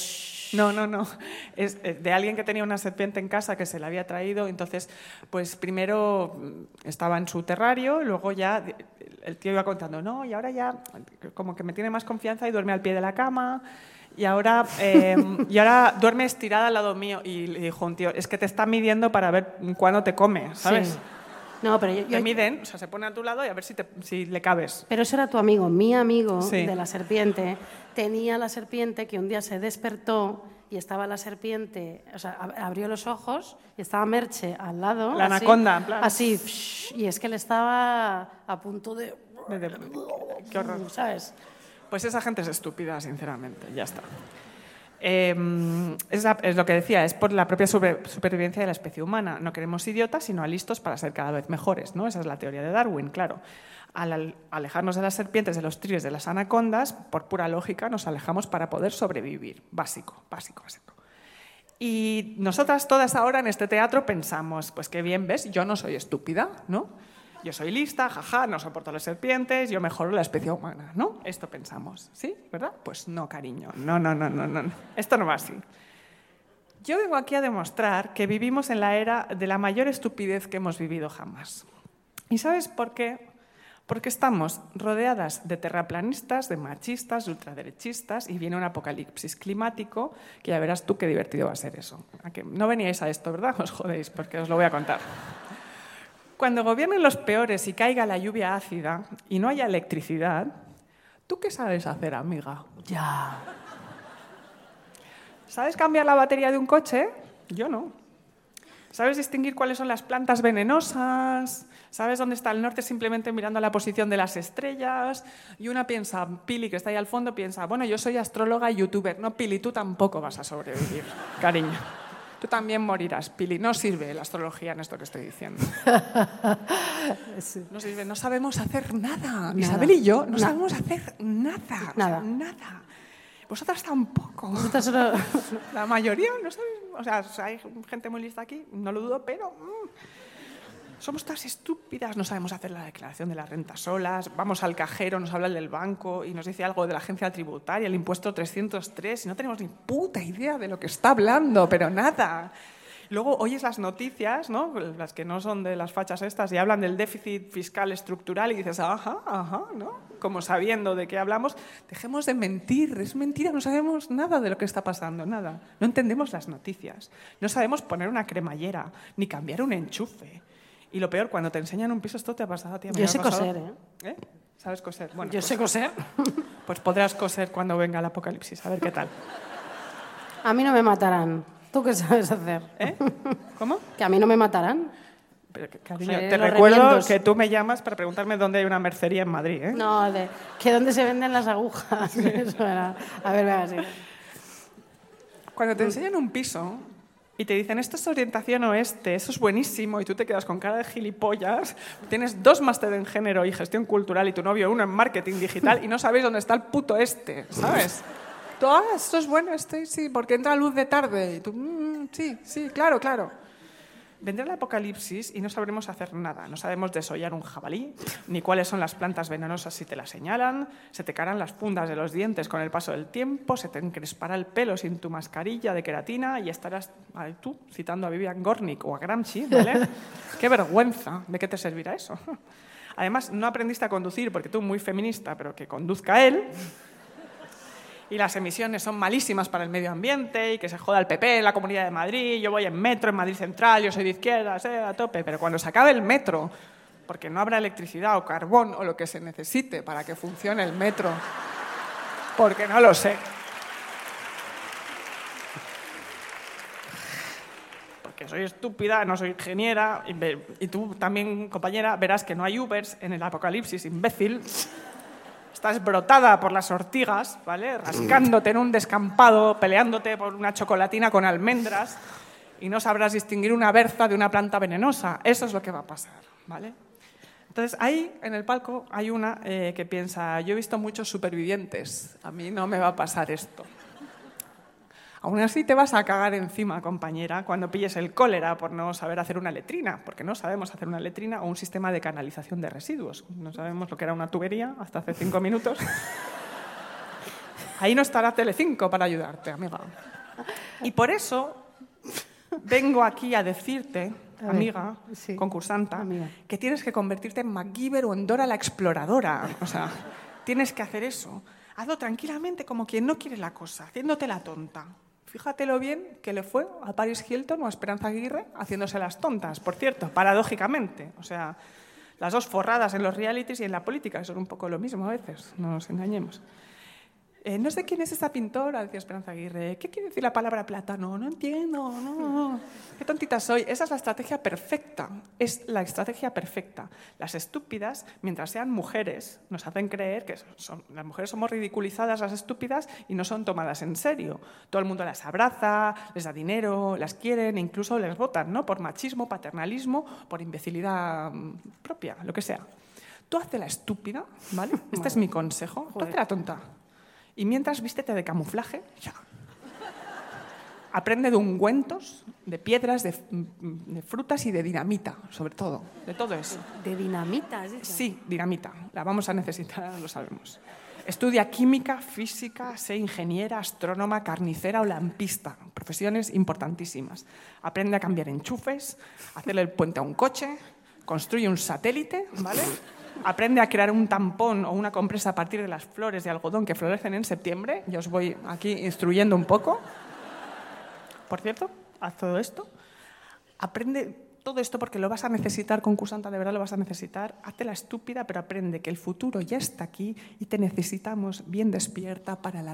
No, no, no. Es eh, de alguien que tenía una serpiente en casa que se la había traído. Entonces, pues primero mm, estaba en su terrario, luego ya el tío iba contando, no, y ahora ya como que me tiene más confianza y duerme al pie de la cama. Y ahora, eh, y ahora duerme estirada al lado mío. Y le dijo un tío, es que te está midiendo para ver cuándo te come, ¿sabes? Sí. No, pero yo, Te yo- miden, o sea, se pone a tu lado y a ver si, te- si le cabes. Pero ese era tu amigo. Mi amigo Sí. de la serpiente tenía la serpiente que un día se despertó y estaba la serpiente, o sea, ab- abrió los ojos y estaba Merche al lado. La así, anaconda, en plan. Así, y es que él estaba a punto de... De- de- qué horror. ¿Sabes? Pues esa gente es estúpida, sinceramente, ya está. Eh, es, lo que decía, es por la propia supervivencia de la especie humana. No queremos idiotas, sino a listos para ser cada vez mejores. ¿no? Esa es la teoría de Darwin, claro. Al al alejarnos de las serpientes, de los tríos, de las anacondas, por pura lógica nos alejamos para poder sobrevivir. Básico, básico, básico. Y nosotras todas ahora en este teatro pensamos, pues qué bien, ¿ves? Yo no soy estúpida, ¿no? Yo soy lista, jaja, no soporto las serpientes, yo mejoro la especie humana, ¿no? Esto pensamos, ¿sí? ¿Verdad? Pues no, cariño, no, no, no, no, no. Esto no va así. Yo vengo aquí a demostrar que vivimos en la era de la mayor estupidez que hemos vivido jamás. ¿Y sabes por qué? Porque estamos rodeadas de terraplanistas, de machistas, de ultraderechistas y viene un apocalipsis climático que ya verás tú qué divertido va a ser eso. ¿A que no veníais a esto, ¿verdad? (laughs) Os jodéis porque os lo voy a contar. Cuando gobiernen los peores y caiga la lluvia ácida y no haya electricidad, ¿tú qué sabes hacer, amiga? Ya. ¿Sabes cambiar la batería de un coche? Yo no. ¿Sabes distinguir cuáles son las plantas venenosas? ¿Sabes dónde está el norte simplemente mirando la posición de las estrellas? Y una piensa, Pili, que está ahí al fondo, piensa, bueno, yo soy astróloga y youtuber. No, Pili, tú tampoco vas a sobrevivir, cariño. Tú también morirás, Pili. No sirve la astrología en esto que estoy diciendo. (laughs) No sirve, no sabemos hacer nada. Isabel y yo no Nada. sabemos hacer nada. o sea, Nada. nada. Vosotras tampoco. Vosotras solo- (laughs) La mayoría, no sea, o sea, hay gente muy lista aquí, no lo dudo, pero mm, somos todas estúpidas, no sabemos hacer la declaración de la renta solas, vamos al cajero, nos habla el del banco y nos dice algo de la agencia tributaria, el impuesto 303, y no tenemos ni puta idea de lo que está hablando, pero nada. Luego oyes las noticias, ¿no? las que no son de las fachas estas, y hablan del déficit fiscal estructural y dices, ajá, ajá, ¿no? Como sabiendo de qué hablamos, dejemos de mentir, es mentira, no sabemos nada de lo que está pasando, nada. No entendemos las noticias, no sabemos poner una cremallera, ni cambiar un enchufe. Y lo peor, cuando te enseñan un piso, esto te ha pasado a ti. Yo sé pasado. coser, ¿eh? ¿Eh? ¿Sabes coser? Bueno, Yo pues, sé coser. pues podrás coser cuando venga el apocalipsis, a ver qué tal. A mí no me matarán. ¿Tú qué sabes hacer? ¿Eh? ¿Cómo? Que a mí no me matarán. Pero, cariño, te recuerdo que tú me llamas para preguntarme dónde hay una mercería en Madrid, ¿eh? No, de que dónde se venden las agujas. (laughs) Eso era. A ver, venga, sí. Cuando te enseñan un piso y te dicen, esto es orientación oeste, eso es buenísimo, y tú te quedas con cara de gilipollas, tienes dos máster en género y gestión cultural y tu novio uno en marketing digital y no sabéis dónde está el puto este, ¿sabes? Tú, ah, esto es bueno, este sí, porque entra luz de tarde. Y tú, "Mm, sí, sí, claro, claro. Vendrá el apocalipsis y no sabremos hacer nada. No sabemos desollar un jabalí, ni cuáles son las plantas venenosas si te las señalan. Se te caerán las fundas de los dientes con el paso del tiempo, se te encrespará el pelo sin tu mascarilla de queratina y estarás ay, tú citando a Vivian Gornick o a Gramsci, ¿vale? (laughs) ¡Qué vergüenza! ¿De qué te servirá eso? (laughs) Además, no aprendiste a conducir porque tú, muy feminista, pero que conduzca él. Y las emisiones son malísimas para el medio ambiente y que se joda el PP en la Comunidad de Madrid. Yo voy en metro en Madrid Central, yo soy de izquierdas, eh, a tope. Pero cuando se acabe el metro, porque no habrá electricidad o carbón o lo que se necesite para que funcione el metro, porque no lo sé. Porque soy estúpida, no soy ingeniera, y, y tú también, compañera, verás que no hay Ubers en el apocalipsis, imbécil. Estás brotada por las ortigas, ¿vale? Rascándote en un descampado, peleándote por una chocolatina con almendras y no sabrás distinguir una berza de una planta venenosa. Eso es lo que va a pasar, ¿vale? Entonces, ahí en el palco hay una eh, que piensa, yo he visto muchos supervivientes, a mí no me va a pasar esto. Aún así te vas a cagar encima, compañera, cuando pilles el cólera por no saber hacer una letrina, porque no sabemos hacer una letrina o un sistema de canalización de residuos. No sabemos lo que era una tubería hasta hace cinco minutos. Ahí no estará Telecinco para ayudarte, amiga. Y por eso vengo aquí a decirte, A ver, amiga, sí. concursanta, Amiga. que tienes que convertirte en MacGyver o en Dora la exploradora. O sea, tienes que hacer eso. Hazlo tranquilamente, como quien no quiere la cosa, haciéndote la tonta. Fíjatelo bien que le fue a Paris Hilton o a Esperanza Aguirre haciéndose las tontas, por cierto, paradójicamente. O sea, las dos forradas en los realities y en la política, son un poco lo mismo a veces, no nos engañemos. Eh, no sé quién es esa pintora, decía Esperanza Aguirre. ¿Qué quiere decir la palabra plátano? No entiendo, no. Qué tontita soy. Esa es la estrategia perfecta. Es la estrategia perfecta. Las estúpidas, mientras sean mujeres, nos hacen creer que son, las mujeres somos ridiculizadas, las estúpidas, y no son tomadas en serio. Todo el mundo las abraza, les da dinero, las quieren, e incluso les votan, ¿no? Por machismo, paternalismo, por imbecilidad mm, propia, lo que sea. Tú hazte la estúpida, ¿vale? Este es mi consejo. Tú hazte la tonta. Y mientras vístete de camuflaje, ya. Aprende de ungüentos, de piedras, de, de frutas y de dinamita, sobre todo. De todo eso. De dinamita, ¿es eso? Sí, dinamita. La vamos a necesitar, lo sabemos. Estudia química, física, sé ingeniera, astrónoma, carnicera o lampista. Profesiones importantísimas. Aprende a cambiar enchufes, hacerle el puente a un coche, construye un satélite, ¿vale? Aprende a crear un tampón o una compresa a partir de las flores de algodón que florecen en septiembre. Yo os voy aquí instruyendo un poco. Por cierto, haz todo esto. Aprende todo esto porque lo vas a necesitar, concursanta, de verdad lo vas a necesitar. Hazte la estúpida, pero aprende que el futuro ya está aquí y te necesitamos bien despierta para la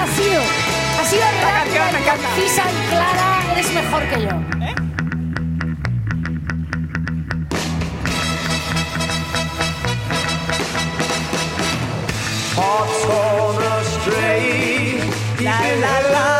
Ha sido! Ha sido me y encanta. concisa y clara. Eres mejor que yo. Hearts torn astray. La la la.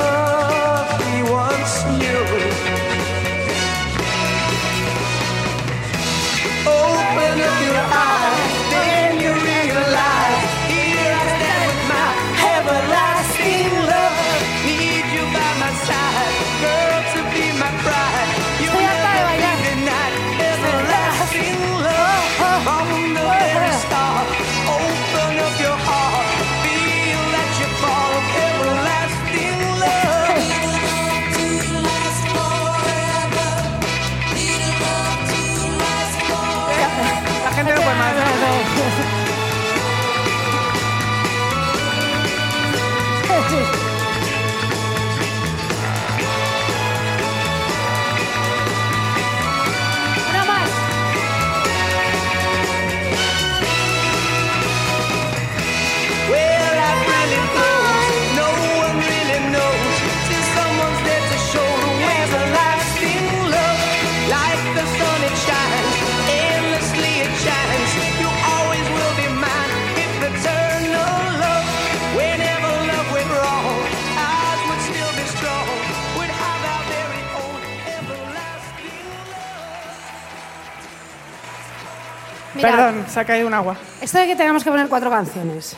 Perdón, se ha caído un agua. esto de que tengamos que poner cuatro canciones.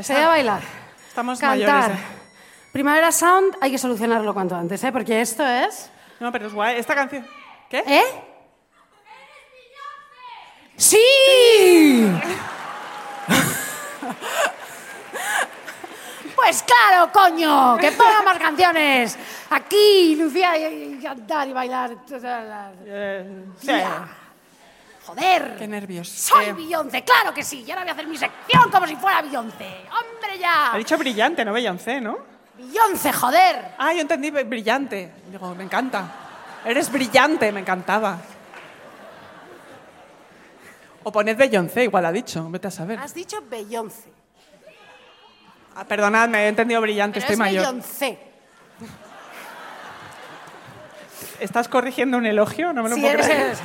Sería bailar. Estamos Cantar. mayores. ¿eh? Primavera Sound hay que solucionarlo cuanto antes, ¿eh? Porque esto es... No, pero es guay. Esta canción. ¿Qué? ¿Eh? ¡Sí! (laughs) Pues claro, coño, que ponga más canciones. Aquí, Lucía, y, y cantar y bailar. Eh, sí. Joder. Qué nervios. Soy Eh, Beyoncé, claro que sí. Y ahora voy a hacer mi sección como si fuera Beyoncé. ¡Hombre ya! Ha dicho brillante, no Beyoncé, ¿no? Beyoncé, joder. Ah, yo entendí brillante. Digo, me encanta. Eres brillante, me encantaba. O poned Beyoncé, igual ha dicho, vete a saber. Has dicho Beyoncé. Ah, perdonadme, he entendido brillante, Pero estoy es mayor. Beyoncé. ¿Estás corrigiendo un elogio? No me lo Sí, puedo creer. eres-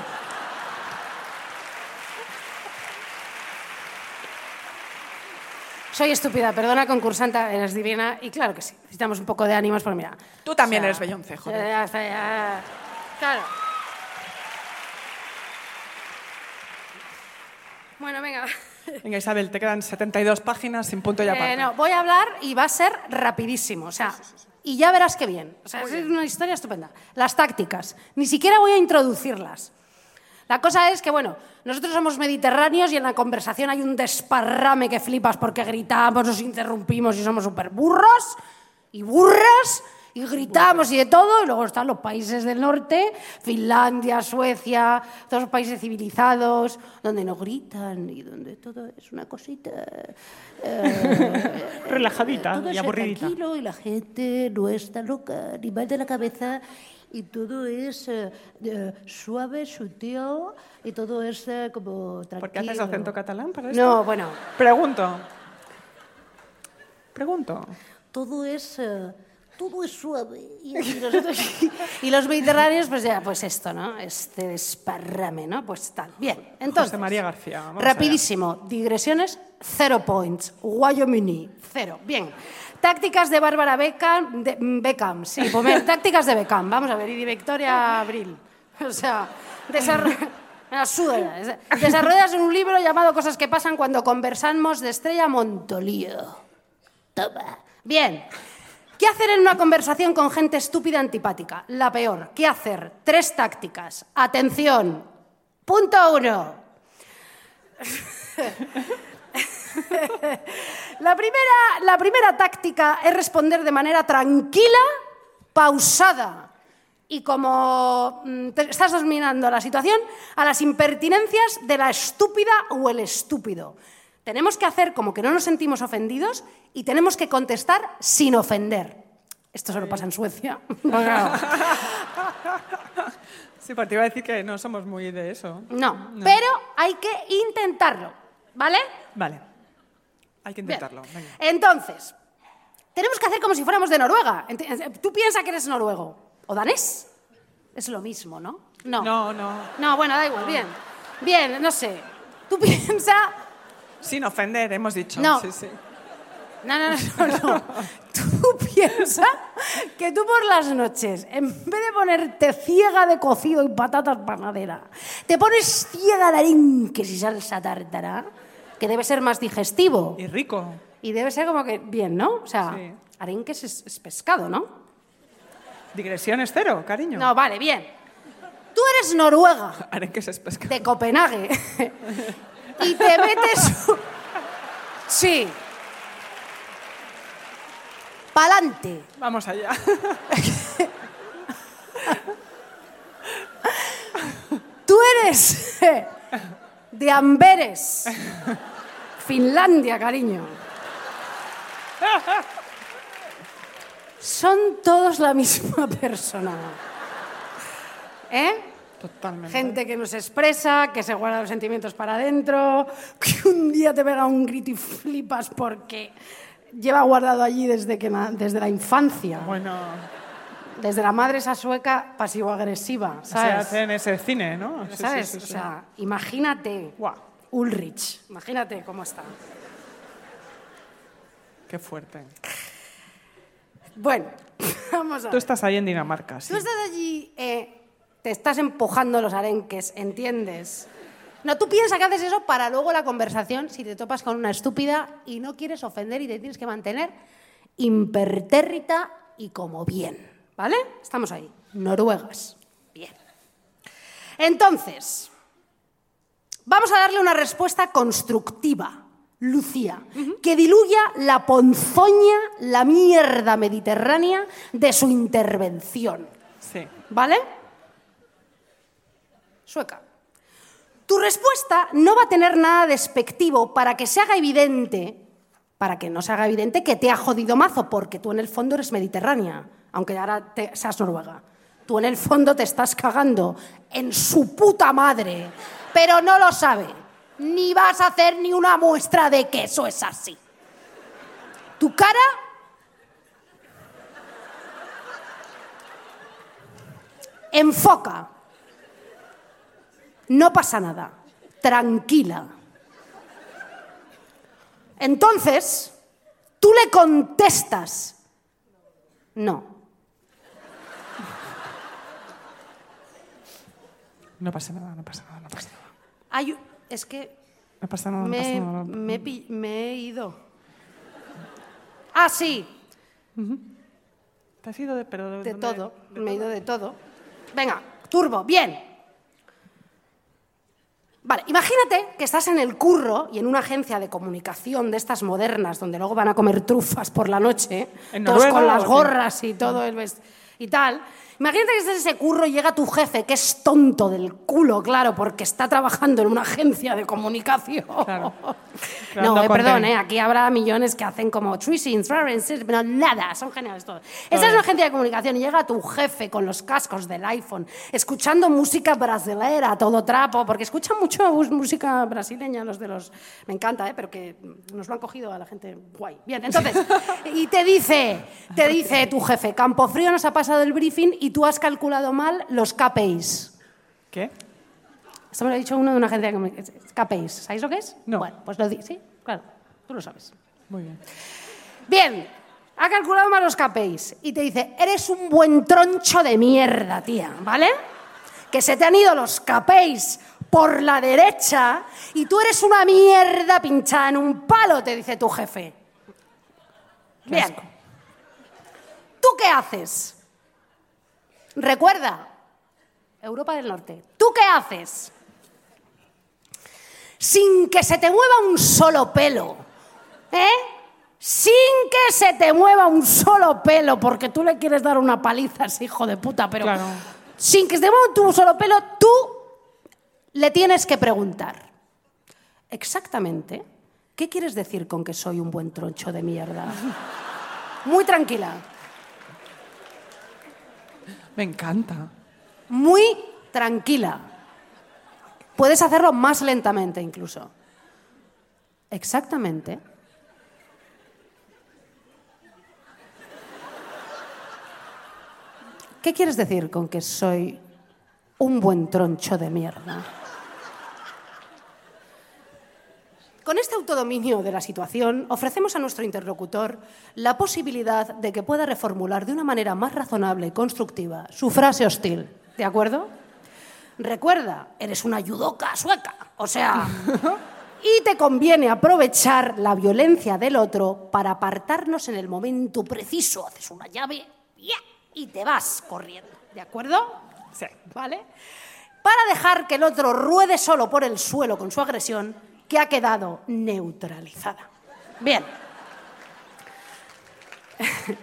Soy estúpida, perdona, concursanta, eres divina. Y claro que sí, necesitamos un poco de ánimos, porque mira. Tú también eres Beyoncé, joder. ya- ya ya- Claro. Bueno, venga. Venga, Isabel, te quedan 72 páginas sin punto y aparte. Eh, no, voy a hablar y va a ser rapidísimo. O sea, y ya verás qué bien. O sea, es una historia estupenda. Las tácticas. Ni siquiera voy a introducirlas. La cosa es que, bueno, nosotros somos mediterráneos y en la conversación hay un desparrame que flipas porque gritamos, nos interrumpimos y somos súper burros y burras y gritamos y de todo. Y luego están los países del norte, Finlandia, Suecia, todos los países civilizados, donde no gritan y donde todo es una cosita... eh, (laughs) Relajadita todo y aburridita. tranquilo y la gente no está loca ni mal de la cabeza y todo es eh, eh, suave, sutil y todo es eh, como tranquilo. ¿Por qué haces acento catalán para esto? No, bueno, Pregunto. Pregunto. todo es... eh, todo es suave. Y, y (laughs) nosotros- y los mediterráneos, pues ya, pues esto, ¿no? Este desparrame, ¿no? Pues tal. Bien, entonces... José María García. vamos Rapidísimo. Digresiones, cero points. Wyoming, cero. Bien. Tácticas de Bárbara Beckham, de, mm, Beckham, sí, pues (laughs) tácticas de Beckham. Vamos a ver, y de Victoria Abril. O sea, desarro- (laughs) Me la suda ya. Es- desarrollas un libro llamado Cosas que pasan cuando conversamos de Estrella Montolío. Toma. Bien. ¿Qué hacer en una conversación con gente estúpida antipática? La peor. ¿Qué hacer? Tres tácticas. Atención. Punto uno. (laughs) (laughs) La primera, la primera táctica es responder de manera tranquila, pausada y como mm, te- estás dominando la situación, a las impertinencias de la estúpida o el estúpido. Tenemos que hacer como que no nos sentimos ofendidos y tenemos que contestar sin ofender. Esto solo pasa en Suecia. (laughs) (laughs) Sí, porque te iba a decir que no somos muy de eso. No, pero hay que intentarlo, ¿vale? Vale. Hay que intentarlo. venga. Entonces, tenemos que hacer como si fuéramos de Noruega. Ent- Tú piensas que eres noruego o danés. Es lo mismo, ¿no? No. No, no. No, bueno, da igual, bien. Bien, no sé. Tú (laughs) piensas... Sin ofender, hemos dicho. No. Sí, sí. No, no, no, no. (laughs) Tú piensas que tú por las noches, en vez de ponerte ciega de cocido y patatas panadera, te pones ciega de arenques y salsa tártara, que debe ser más digestivo. Y rico. Y debe ser como que bien, ¿no? O sea, Sí. arenques es, es pescado, ¿no? Digresiones cero, cariño. No, vale, bien. Tú eres noruega, Arenques es pescado. de Copenhague, y te metes... Sí. Pa'lante. Vamos allá. Tú eres de Amberes, Finlandia, cariño. Son todos la misma (laughs) persona. ¿Eh? Totalmente. Gente que no se expresa, que se guarda los sentimientos para adentro, que un día te pega un grito y flipas porque lleva guardado allí desde, que desde la infancia. Bueno, Desde la madre esa sueca pasivo-agresiva, se hace en ese cine, ¿no? Sí, sí, ¿Sabes? sí, sí. O sea, imagínate Guau, Ulrich, imagínate cómo está. qué fuerte. Bueno, (laughs) vamos a Tú estás ahí en Dinamarca, sí. Tú estás allí, eh, te estás empujando los arenques, ¿entiendes? No, tú piensas que haces eso para luego la conversación, si te topas con una estúpida y no quieres ofender y te tienes que mantener impertérrita y como bien, ¿vale? Estamos ahí, noruegas. Bien. Entonces, Vamos a darle una respuesta constructiva, Lucía, que diluya la ponzoña, la mierda mediterránea de su intervención. Sí. ¿Vale? Sueca. Tu respuesta no va a tener nada despectivo para que se haga evidente, para que no se haga evidente que te ha jodido mazo, porque tú en el fondo eres mediterránea, aunque ahora te- seas noruega. Tú en el fondo te estás cagando en su puta madre, pero no lo sabe. Ni vas a hacer ni una muestra de que eso es así. Tu cara enfoca. No pasa nada. Tranquila. Entonces, tú le contestas. No. No pasa nada, no pasa nada, no pasa nada. Hay- es que No pasa nada, no pasa me, nada. me he pi- me he ido. Ah, sí, Te has ido de, pero de ¿dónde? todo. Me he ido de todo. Venga, turbo, bien. Vale, imagínate que estás en el curro y en una agencia de comunicación de estas modernas, donde luego van a comer trufas por la noche, ¿En todos con las gorras y todo el y tal. Imagínate que estás ese curro y llega tu jefe, que es tonto del culo, claro, porque está trabajando en una agencia de comunicación. Claro. (laughs) No, eh, perdón, eh, aquí habrá millones que hacen como Rarens, pero nada, son geniales todos. Esta es una agencia de comunicación y llega tu jefe con los cascos del iPhone, escuchando música brasilera, todo trapo, porque escuchan mucho música brasileña, los de los... Me encanta, eh, pero que nos lo han cogido a la gente guay. Bien, entonces, (laughs) y te dice, te dice tu jefe, Campofrío nos ha pasado el briefing y tú has calculado mal los KPIs. ¿Qué? Esto me lo ha dicho uno de una agencia de comunicación. KPIs, ¿sabéis lo que es? No. Bueno, pues lo di, sí, claro, tú lo sabes. Muy bien. Bien, ha calculado mal los KPIs y te dice, eres un buen troncho de mierda, tía, ¿vale? Que se te han ido los KPIs por la derecha y tú eres una mierda pinchada en un palo, te dice tu jefe. Bien. ¿Tú qué haces? Recuerda, Europa del Norte, ¿tú qué haces? Sin que se te mueva un solo pelo, ¿eh? Sin que se te mueva un solo pelo, porque tú le quieres dar una paliza a ese hijo de puta, pero Claro. sin que se te mueva un solo pelo, tú le tienes que preguntar, exactamente, ¿qué quieres decir con que soy un buen troncho de mierda? Muy tranquila, Me encanta. muy tranquila. Puedes hacerlo más lentamente incluso. Exactamente. ¿Qué quieres decir con que soy un buen troncho de mierda? Con este autodominio de la situación, ofrecemos a nuestro interlocutor la posibilidad de que pueda reformular de una manera más razonable y constructiva su frase hostil. ¿De acuerdo? Recuerda, eres una yudoka sueca. O sea, (laughs) y te conviene aprovechar la violencia del otro para apartarnos en el momento preciso. Haces una llave y te vas corriendo. ¿De acuerdo? Sí. ¿Vale? Para dejar que el otro ruede solo por el suelo con su agresión, que ha quedado neutralizada. Bien. (laughs)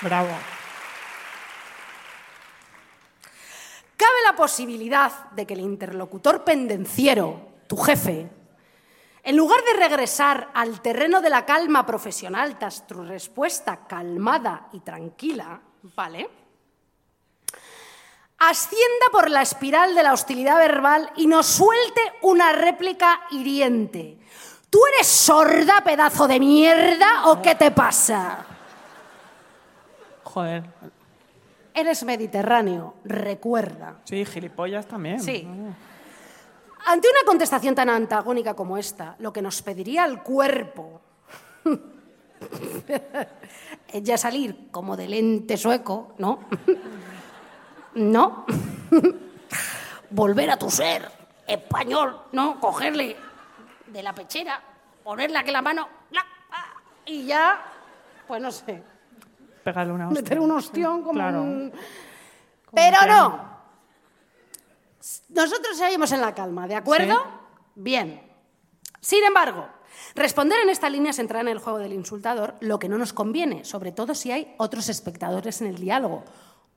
Bravo. Cabe la posibilidad de que el interlocutor pendenciero, tu jefe, en lugar de regresar al terreno de la calma profesional tras tu respuesta calmada y tranquila, ¿vale? Ascienda por la espiral de la hostilidad verbal y nos suelte una réplica hiriente. ¿Tú eres sorda, pedazo de mierda, o qué te pasa? Joder. Eres mediterráneo, recuerda. Sí, gilipollas también. Sí. Ante una contestación tan antagónica como esta, lo que nos pediría el cuerpo (laughs) es ya salir como del ente sueco, ¿no? No. (laughs) Volver a tu ser español, ¿no? Cogerle de la pechera, ponerle aquí la mano la- ah, y ya, pues no sé, Pegarle una hostia. meter un ostión como Claro. un... Pero no. Nosotros seguimos en la calma, ¿de acuerdo? Sí. Bien. Sin embargo, responder en esta línea es entrar en el juego del insultador, lo que no nos conviene, sobre todo si hay otros espectadores en el diálogo,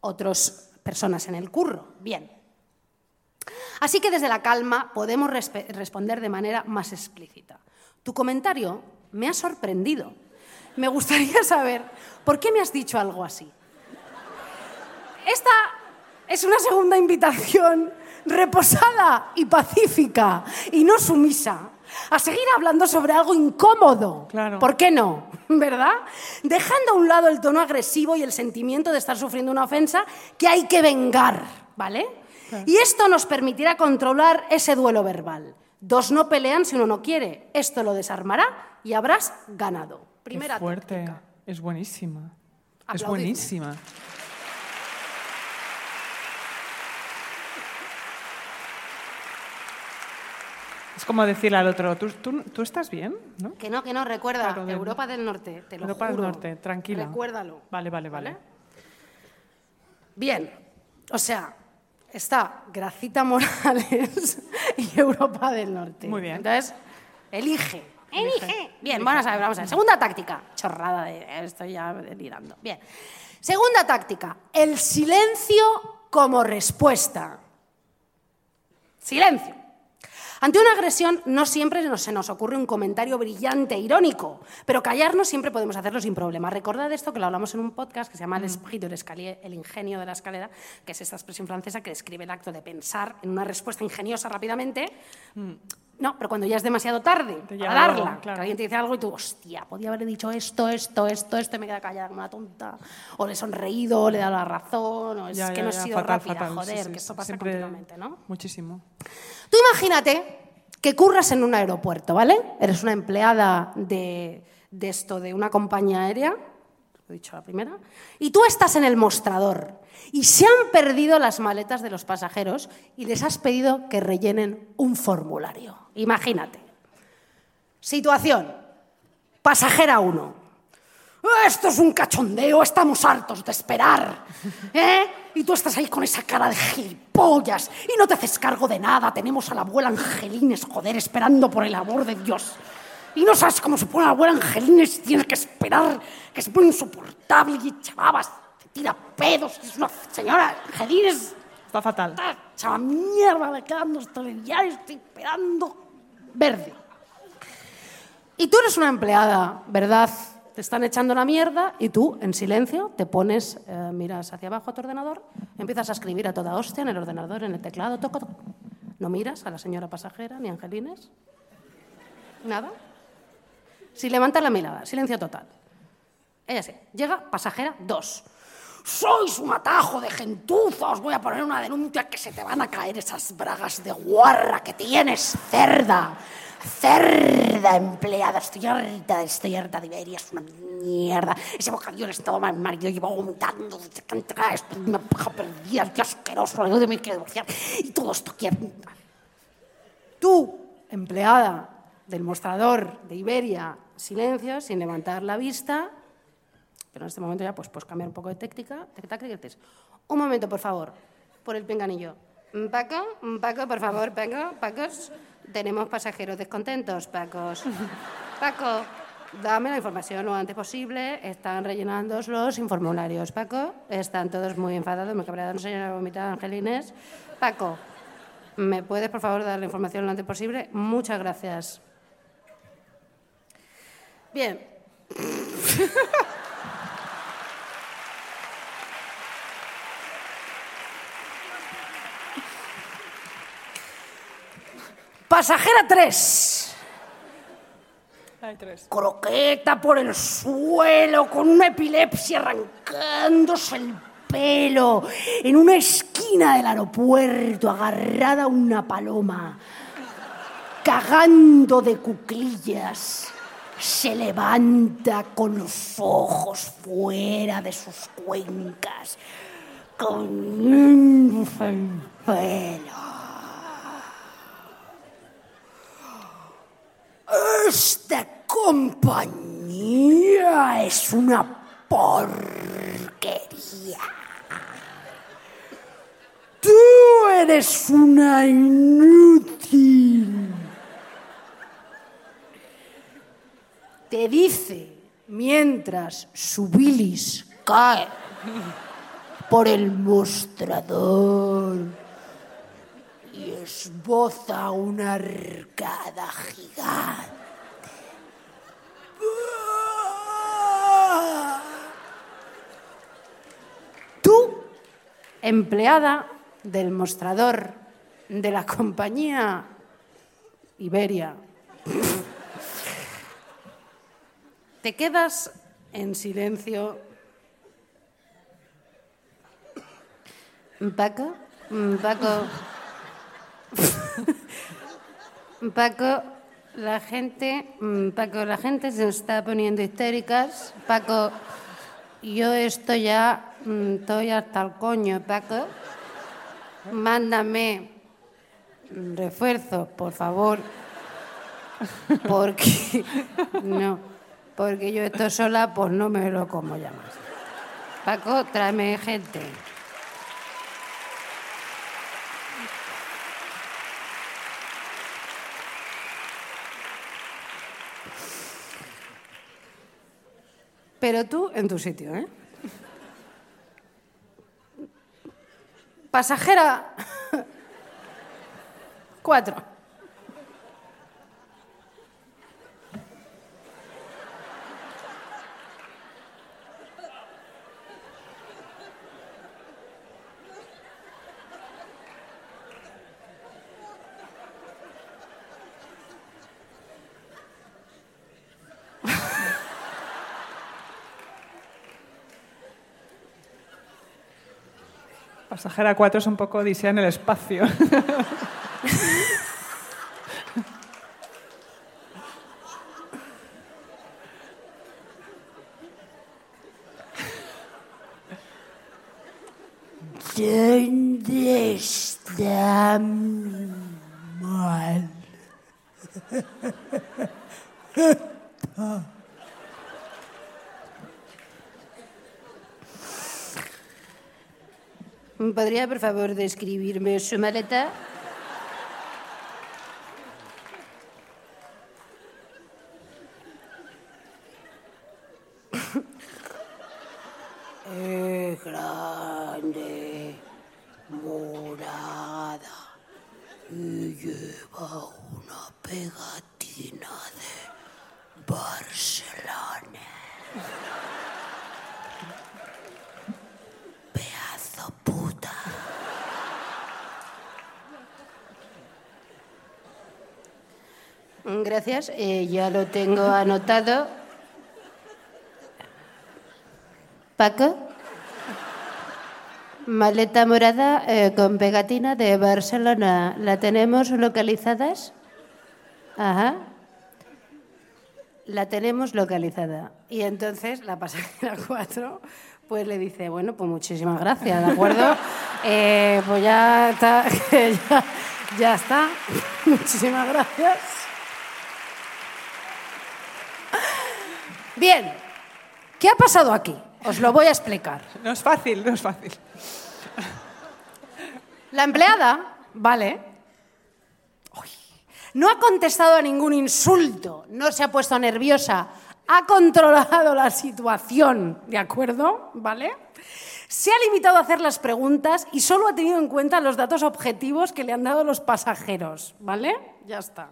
otras personas en el curro. Bien. Así que desde la calma podemos responder de manera más explícita. Tu comentario me ha sorprendido. Me gustaría (laughs) saber por qué me has dicho algo así. Esta es una segunda invitación reposada y pacífica y no sumisa a seguir hablando sobre algo incómodo. Claro. ¿Por qué no? (laughs) ¿Verdad? Dejando a un lado el tono agresivo y el sentimiento de estar sufriendo una ofensa que hay que vengar, ¿vale? Y esto nos permitirá controlar ese duelo verbal. Dos no pelean si uno no quiere. Esto lo desarmará y habrás ganado. Primera Qué fuerte. táctica. Es buenísima. Es buenísima. Como decirle al otro, ¿tú, tú, tú estás bien? ¿no? Que no, que no, recuerda, Claro, Europa del Norte, te lo Europa del. Norte, tranquila. Recuérdalo. Vale, vale, vale. Bien, o sea, está Gracita Morales (laughs) y Europa del Norte. Muy bien. Entonces, elige. Elige. Bien, vamos a ver, vamos a ver. Segunda táctica. Chorrada de estoy ya delirando. Bien. Segunda táctica. El silencio como respuesta. Silencio. Ante una agresión no siempre se nos ocurre un comentario brillante, irónico, pero callarnos siempre podemos hacerlo sin problema. Recordad esto que lo hablamos en un podcast que se llama El esprit de l'escalier, el ingenio de la escalera, que es esta expresión francesa que describe el acto de pensar en una respuesta ingeniosa rápidamente. No, pero cuando ya es demasiado tarde para darla, algo, claro. que alguien te dice algo y tú, hostia, podía haberle dicho esto, esto, esto, esto, y me queda callada como una tonta. O le he sonreído, o le he dado la razón, o es Ya, que ya, no he ya, sido fatal, rápida, fatal. Sí, joder, sí, que esto pasa continuamente, ¿no? Muchísimo. Tú imagínate que curras en un aeropuerto, ¿vale? Eres una empleada de, esto, de una compañía aérea, lo he dicho la primera, y tú estás en el mostrador y se han perdido las maletas de los pasajeros y les has pedido que rellenen un formulario. Imagínate. Situación. Pasajera 1. Esto es un cachondeo, estamos hartos de esperar. ¿eh? Y tú estás ahí con esa cara de gilipollas y no te haces cargo de nada. Tenemos a la abuela Angelines, joder, esperando por el amor de Dios. Y no sabes cómo se pone la abuela Angelines y tienes que esperar, que es muy insoportable y chavabas, te tira pedos. Es una señora Angelines, Está fatal. esta chava mierda, me día y estoy esperando verde. Y tú eres una empleada, ¿verdad? Te están echando la mierda y tú, en silencio, te pones, eh, miras hacia abajo a tu ordenador, empiezas a escribir a toda hostia en el ordenador, en el teclado, toco, toco. No miras a la señora pasajera ni a Angelines. Nada. Si levantas la mirada, silencio total. Ella sí. Llega pasajera 2. Sois un atajo de gentuza, os voy a poner una denuncia que se te van a caer esas bragas de guarra que tienes, cerda. Cerda empleada, estoy harta, estoy harta de Iberia, es una mierda. Ese bocadillo en estado mal marido lleva vomitando desde que entra esto, una paja perdida, qué asqueroso, yo me quiero divorciar. Y todo esto quiero. Tú, empleada del mostrador de Iberia, silencio, sin levantar la vista, pero en este momento ya pues, puedes cambiar un poco de técnica, un momento, por favor, por el pinganillo. Paco, Paco, por favor, Paco, Pacos, tenemos pasajeros descontentos, Pacos. (laughs) Paco, dame la información lo antes posible, están rellenando los formularios. Paco, están todos muy enfadados, me cabrearon una señora vomitada, Angelines. Paco, ¿me puedes, por favor, dar la información lo antes posible? Muchas gracias. Bien, (laughs) Pasajera 3. Hay tres. Croqueta por el suelo, con una epilepsia arrancándose el pelo, en una esquina del aeropuerto, agarrada a una paloma, cagando de cuclillas. Se levanta con los ojos fuera de sus cuencas, con el pelo. Esta compañía es una porquería. eres una inútil. Te dice mientras su bilis cae por el mostrador y esboza una arcada gigante. Tú, empleada del mostrador de la compañía Iberia, te quedas en silencio. Paco, Paco, (laughs) Paco, la gente, Paco, la gente se está poniendo histéricas. Paco, yo estoy ya, mm, estoy hasta el coño, Paco. Mándame refuerzo, por favor. (laughs) Porque no, porque yo estoy sola, pues no me lo como ya más. Paco, tráeme gente. Pero tú en tu sitio, ¿eh? Pasajera. Cuatro. Pasajera 4 es un poco odisea en el espacio. ¿Dónde está ¿Podría, por favor, describirme su maleta? Es grande, morada y lleva una pegatina de Barcelona. Pedazo puta. Gracias, eh, ya lo tengo anotado. Paco. Maleta morada eh, con pegatina de Barcelona. ¿La tenemos localizadas? Ajá. La tenemos localizada. Y entonces la pasajera (laughs) 4 pues le dice, bueno, pues muchísimas gracias, ¿de acuerdo? (laughs) Eh, pues ya está, (laughs) ya, ya está. Muchísimas gracias. Bien, ¿qué ha pasado aquí? Os lo voy a explicar. No es fácil, no es fácil. La empleada, vale, uy, no ha contestado a ningún insulto, no se ha puesto nerviosa, ha controlado la situación, ¿de acuerdo? ¿Vale? Se ha limitado a hacer las preguntas y solo ha tenido en cuenta los datos objetivos que le han dado los pasajeros, ¿vale? Ya está.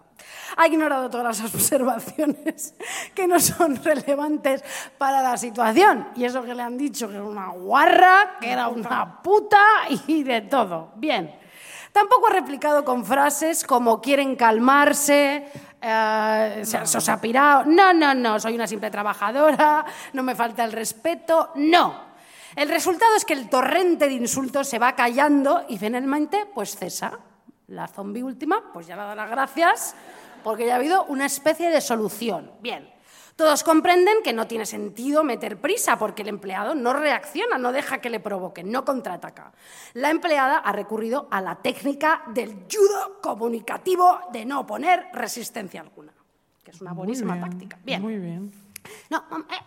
Ha ignorado todas las (laughs) observaciones que no son relevantes para la situación. Y eso que le han dicho que era una guarra, que era una puta y de todo. Bien. Tampoco ha replicado con frases como quieren calmarse, eh, se, se os ha pirado. No, no, no, soy una simple trabajadora, no me falta el respeto. No. El resultado es que el torrente de insultos se va callando y finalmente pues cesa. La zombi última pues ya le ha dado las gracias porque ya ha habido una especie de solución. Bien. Todos comprenden que no tiene sentido meter prisa porque el empleado no reacciona, no deja que le provoquen, no contraataca. La empleada ha recurrido a la técnica del judo comunicativo de no poner resistencia alguna, que es una buenísima Muy bien, táctica. Bien. Muy bien. No, eh,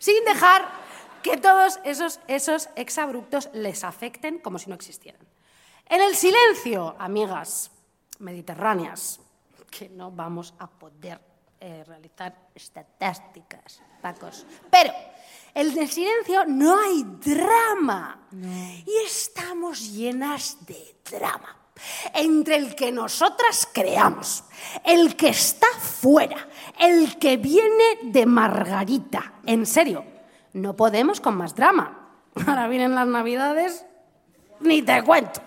sin dejar que todos esos, esos exabruptos les afecten como si no existieran. En el silencio, amigas mediterráneas, que no vamos a poder eh, realizar estadísticas, Pacos. Pero en el silencio no hay drama. Y estamos llenas de drama. Entre el que nosotras creamos, el que está fuera, el que viene de Margarita. En serio, no podemos con más drama. Ahora vienen las navidades, ni te cuento.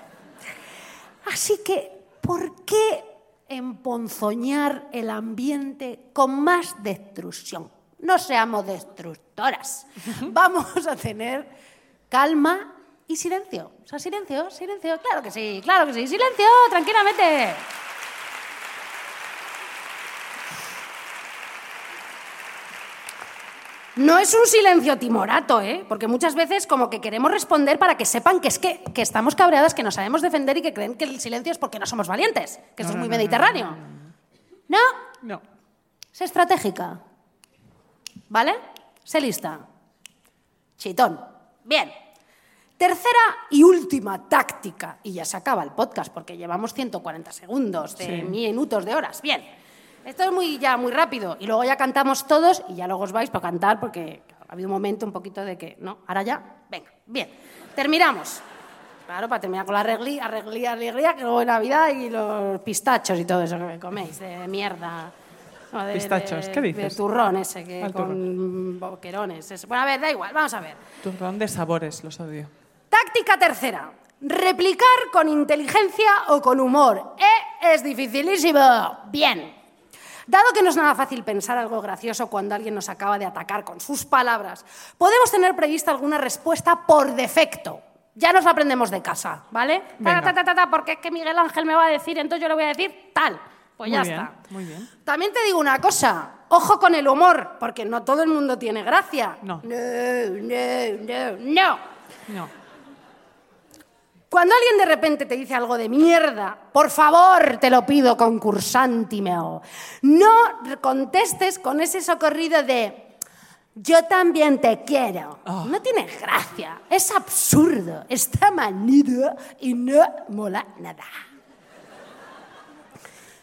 Así que, ¿por qué emponzoñar el ambiente con más destrucción? No seamos destructoras. (laughs) Vamos a tener calma y silencio. O sea, silencio, silencio. Claro que sí, claro que sí. Silencio, tranquilamente. No es un silencio timorato, ¿eh? Porque muchas veces como que queremos responder para que sepan que es que, que estamos cabreadas, que nos sabemos defender y que creen que el silencio es porque no somos valientes, que eso es muy mediterráneo. No, No. es estratégica. ¿Vale? Sé lista. Chitón. Bien. Tercera y última táctica. Y ya se acaba el podcast porque llevamos 140 segundos de Sí. minutos de horas. Bien. Esto es muy, ya muy rápido. Y luego ya cantamos todos y ya luego os vais para cantar porque ha habido un momento un poquito de que, ¿no? Ahora ya. Venga. Bien. Terminamos. Claro, para terminar con la arreglía, arreglía, arreglía, que luego es Navidad y los pistachos y todo eso que coméis, de mierda. De- Pistachos, de- ¿qué De dices? turrón ese, que Al con boquerones. Bueno, a ver, da igual, vamos a ver. Turrón de sabores, los odio. Táctica tercera. Replicar con inteligencia o con humor. Eh, es dificilísimo. Bien. Dado que no es nada fácil pensar algo gracioso cuando alguien nos acaba de atacar con sus palabras, podemos tener prevista alguna respuesta por defecto. Ya nos la aprendemos de casa, ¿vale? Ta, ta, ta, ta, porque es que Miguel Ángel me va a decir, entonces yo le voy a decir tal. Pues ya Muy bien, está. muy bien. También te digo una cosa, ojo con el humor, porque no todo el mundo tiene gracia. No. No, no, no, no. No. Cuando alguien de repente te dice algo de mierda, por favor, te lo pido, concursantimeo, no contestes con ese socorrido de yo también te quiero. No tiene gracia, es absurdo, está manido y no mola nada.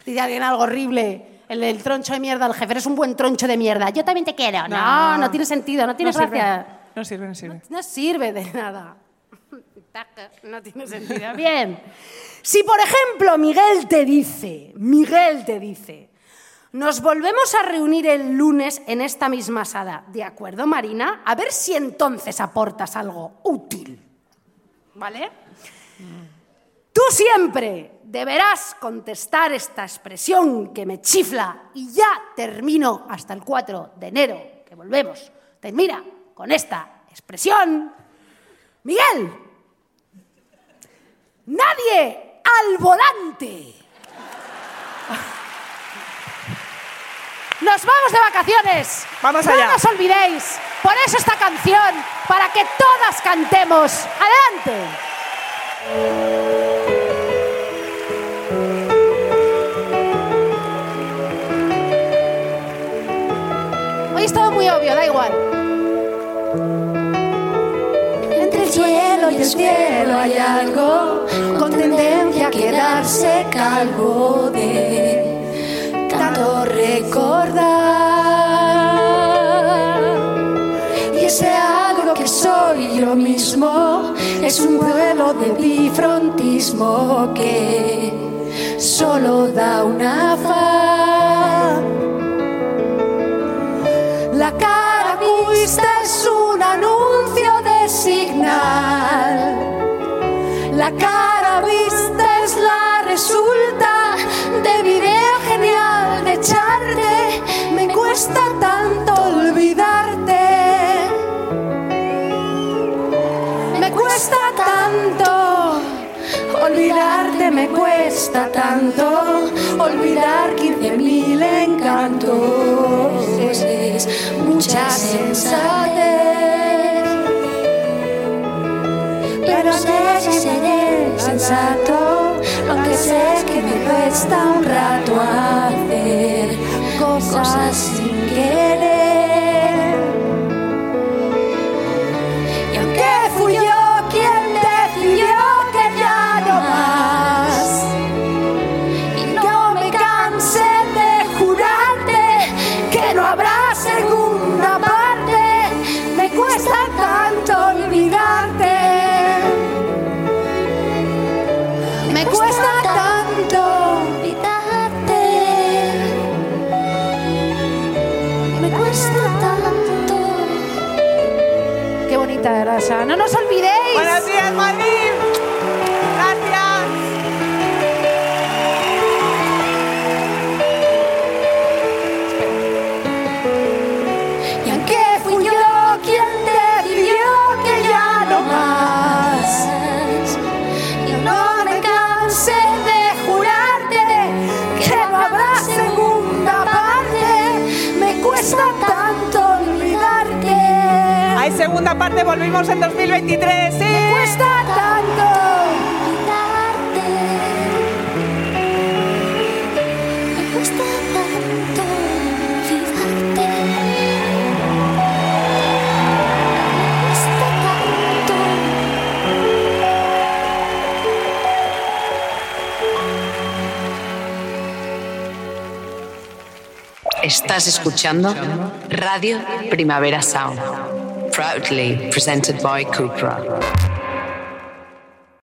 Dice alguien algo horrible, el, el troncho de mierda, el jefe, eres un buen troncho de mierda, yo también te quiero. No, no, tiene sentido, no tiene no sirve. gracia. No sirve, no sirve. No sirve de nada. No tiene sentido. (laughs) Bien. Si, por ejemplo, Miguel te dice, Miguel te dice, nos volvemos a reunir el lunes en esta misma sala, ¿de acuerdo, Marina? A ver si entonces aportas algo útil. ¿Vale? Tú siempre deberás contestar esta expresión que me chifla y ya termino hasta el 4 de enero, que volvemos. Termina con esta expresión. Miguel, nadie al volante. Nos vamos de vacaciones. Vamos no allá. nos olvidéis. Por eso esta canción, para que todas cantemos. Adelante. Hoy es todo muy obvio, da igual. El cielo hay algo con tendencia a quedarse calvo de tanto recordar. Y ese algo que soy yo mismo es un duelo de bifrontismo que solo da una faz. La cara vista es la resulta de video genial de echarte. Me cuesta tanto olvidarte. Me cuesta tanto olvidarte, me cuesta tanto olvidar 15.000 encantos. Es mucha sensatez. Sensato, aunque sé que me cuesta un rato hacer cosas. sin No nos olvidemos. Parte, volvimos en 2023. Sí. Me cuesta tanto olvidarte. Me cuesta tanto olvidarte. Me cuesta tanto. Estás escuchando Radio Primavera Sound. Proudly presented by Cupra.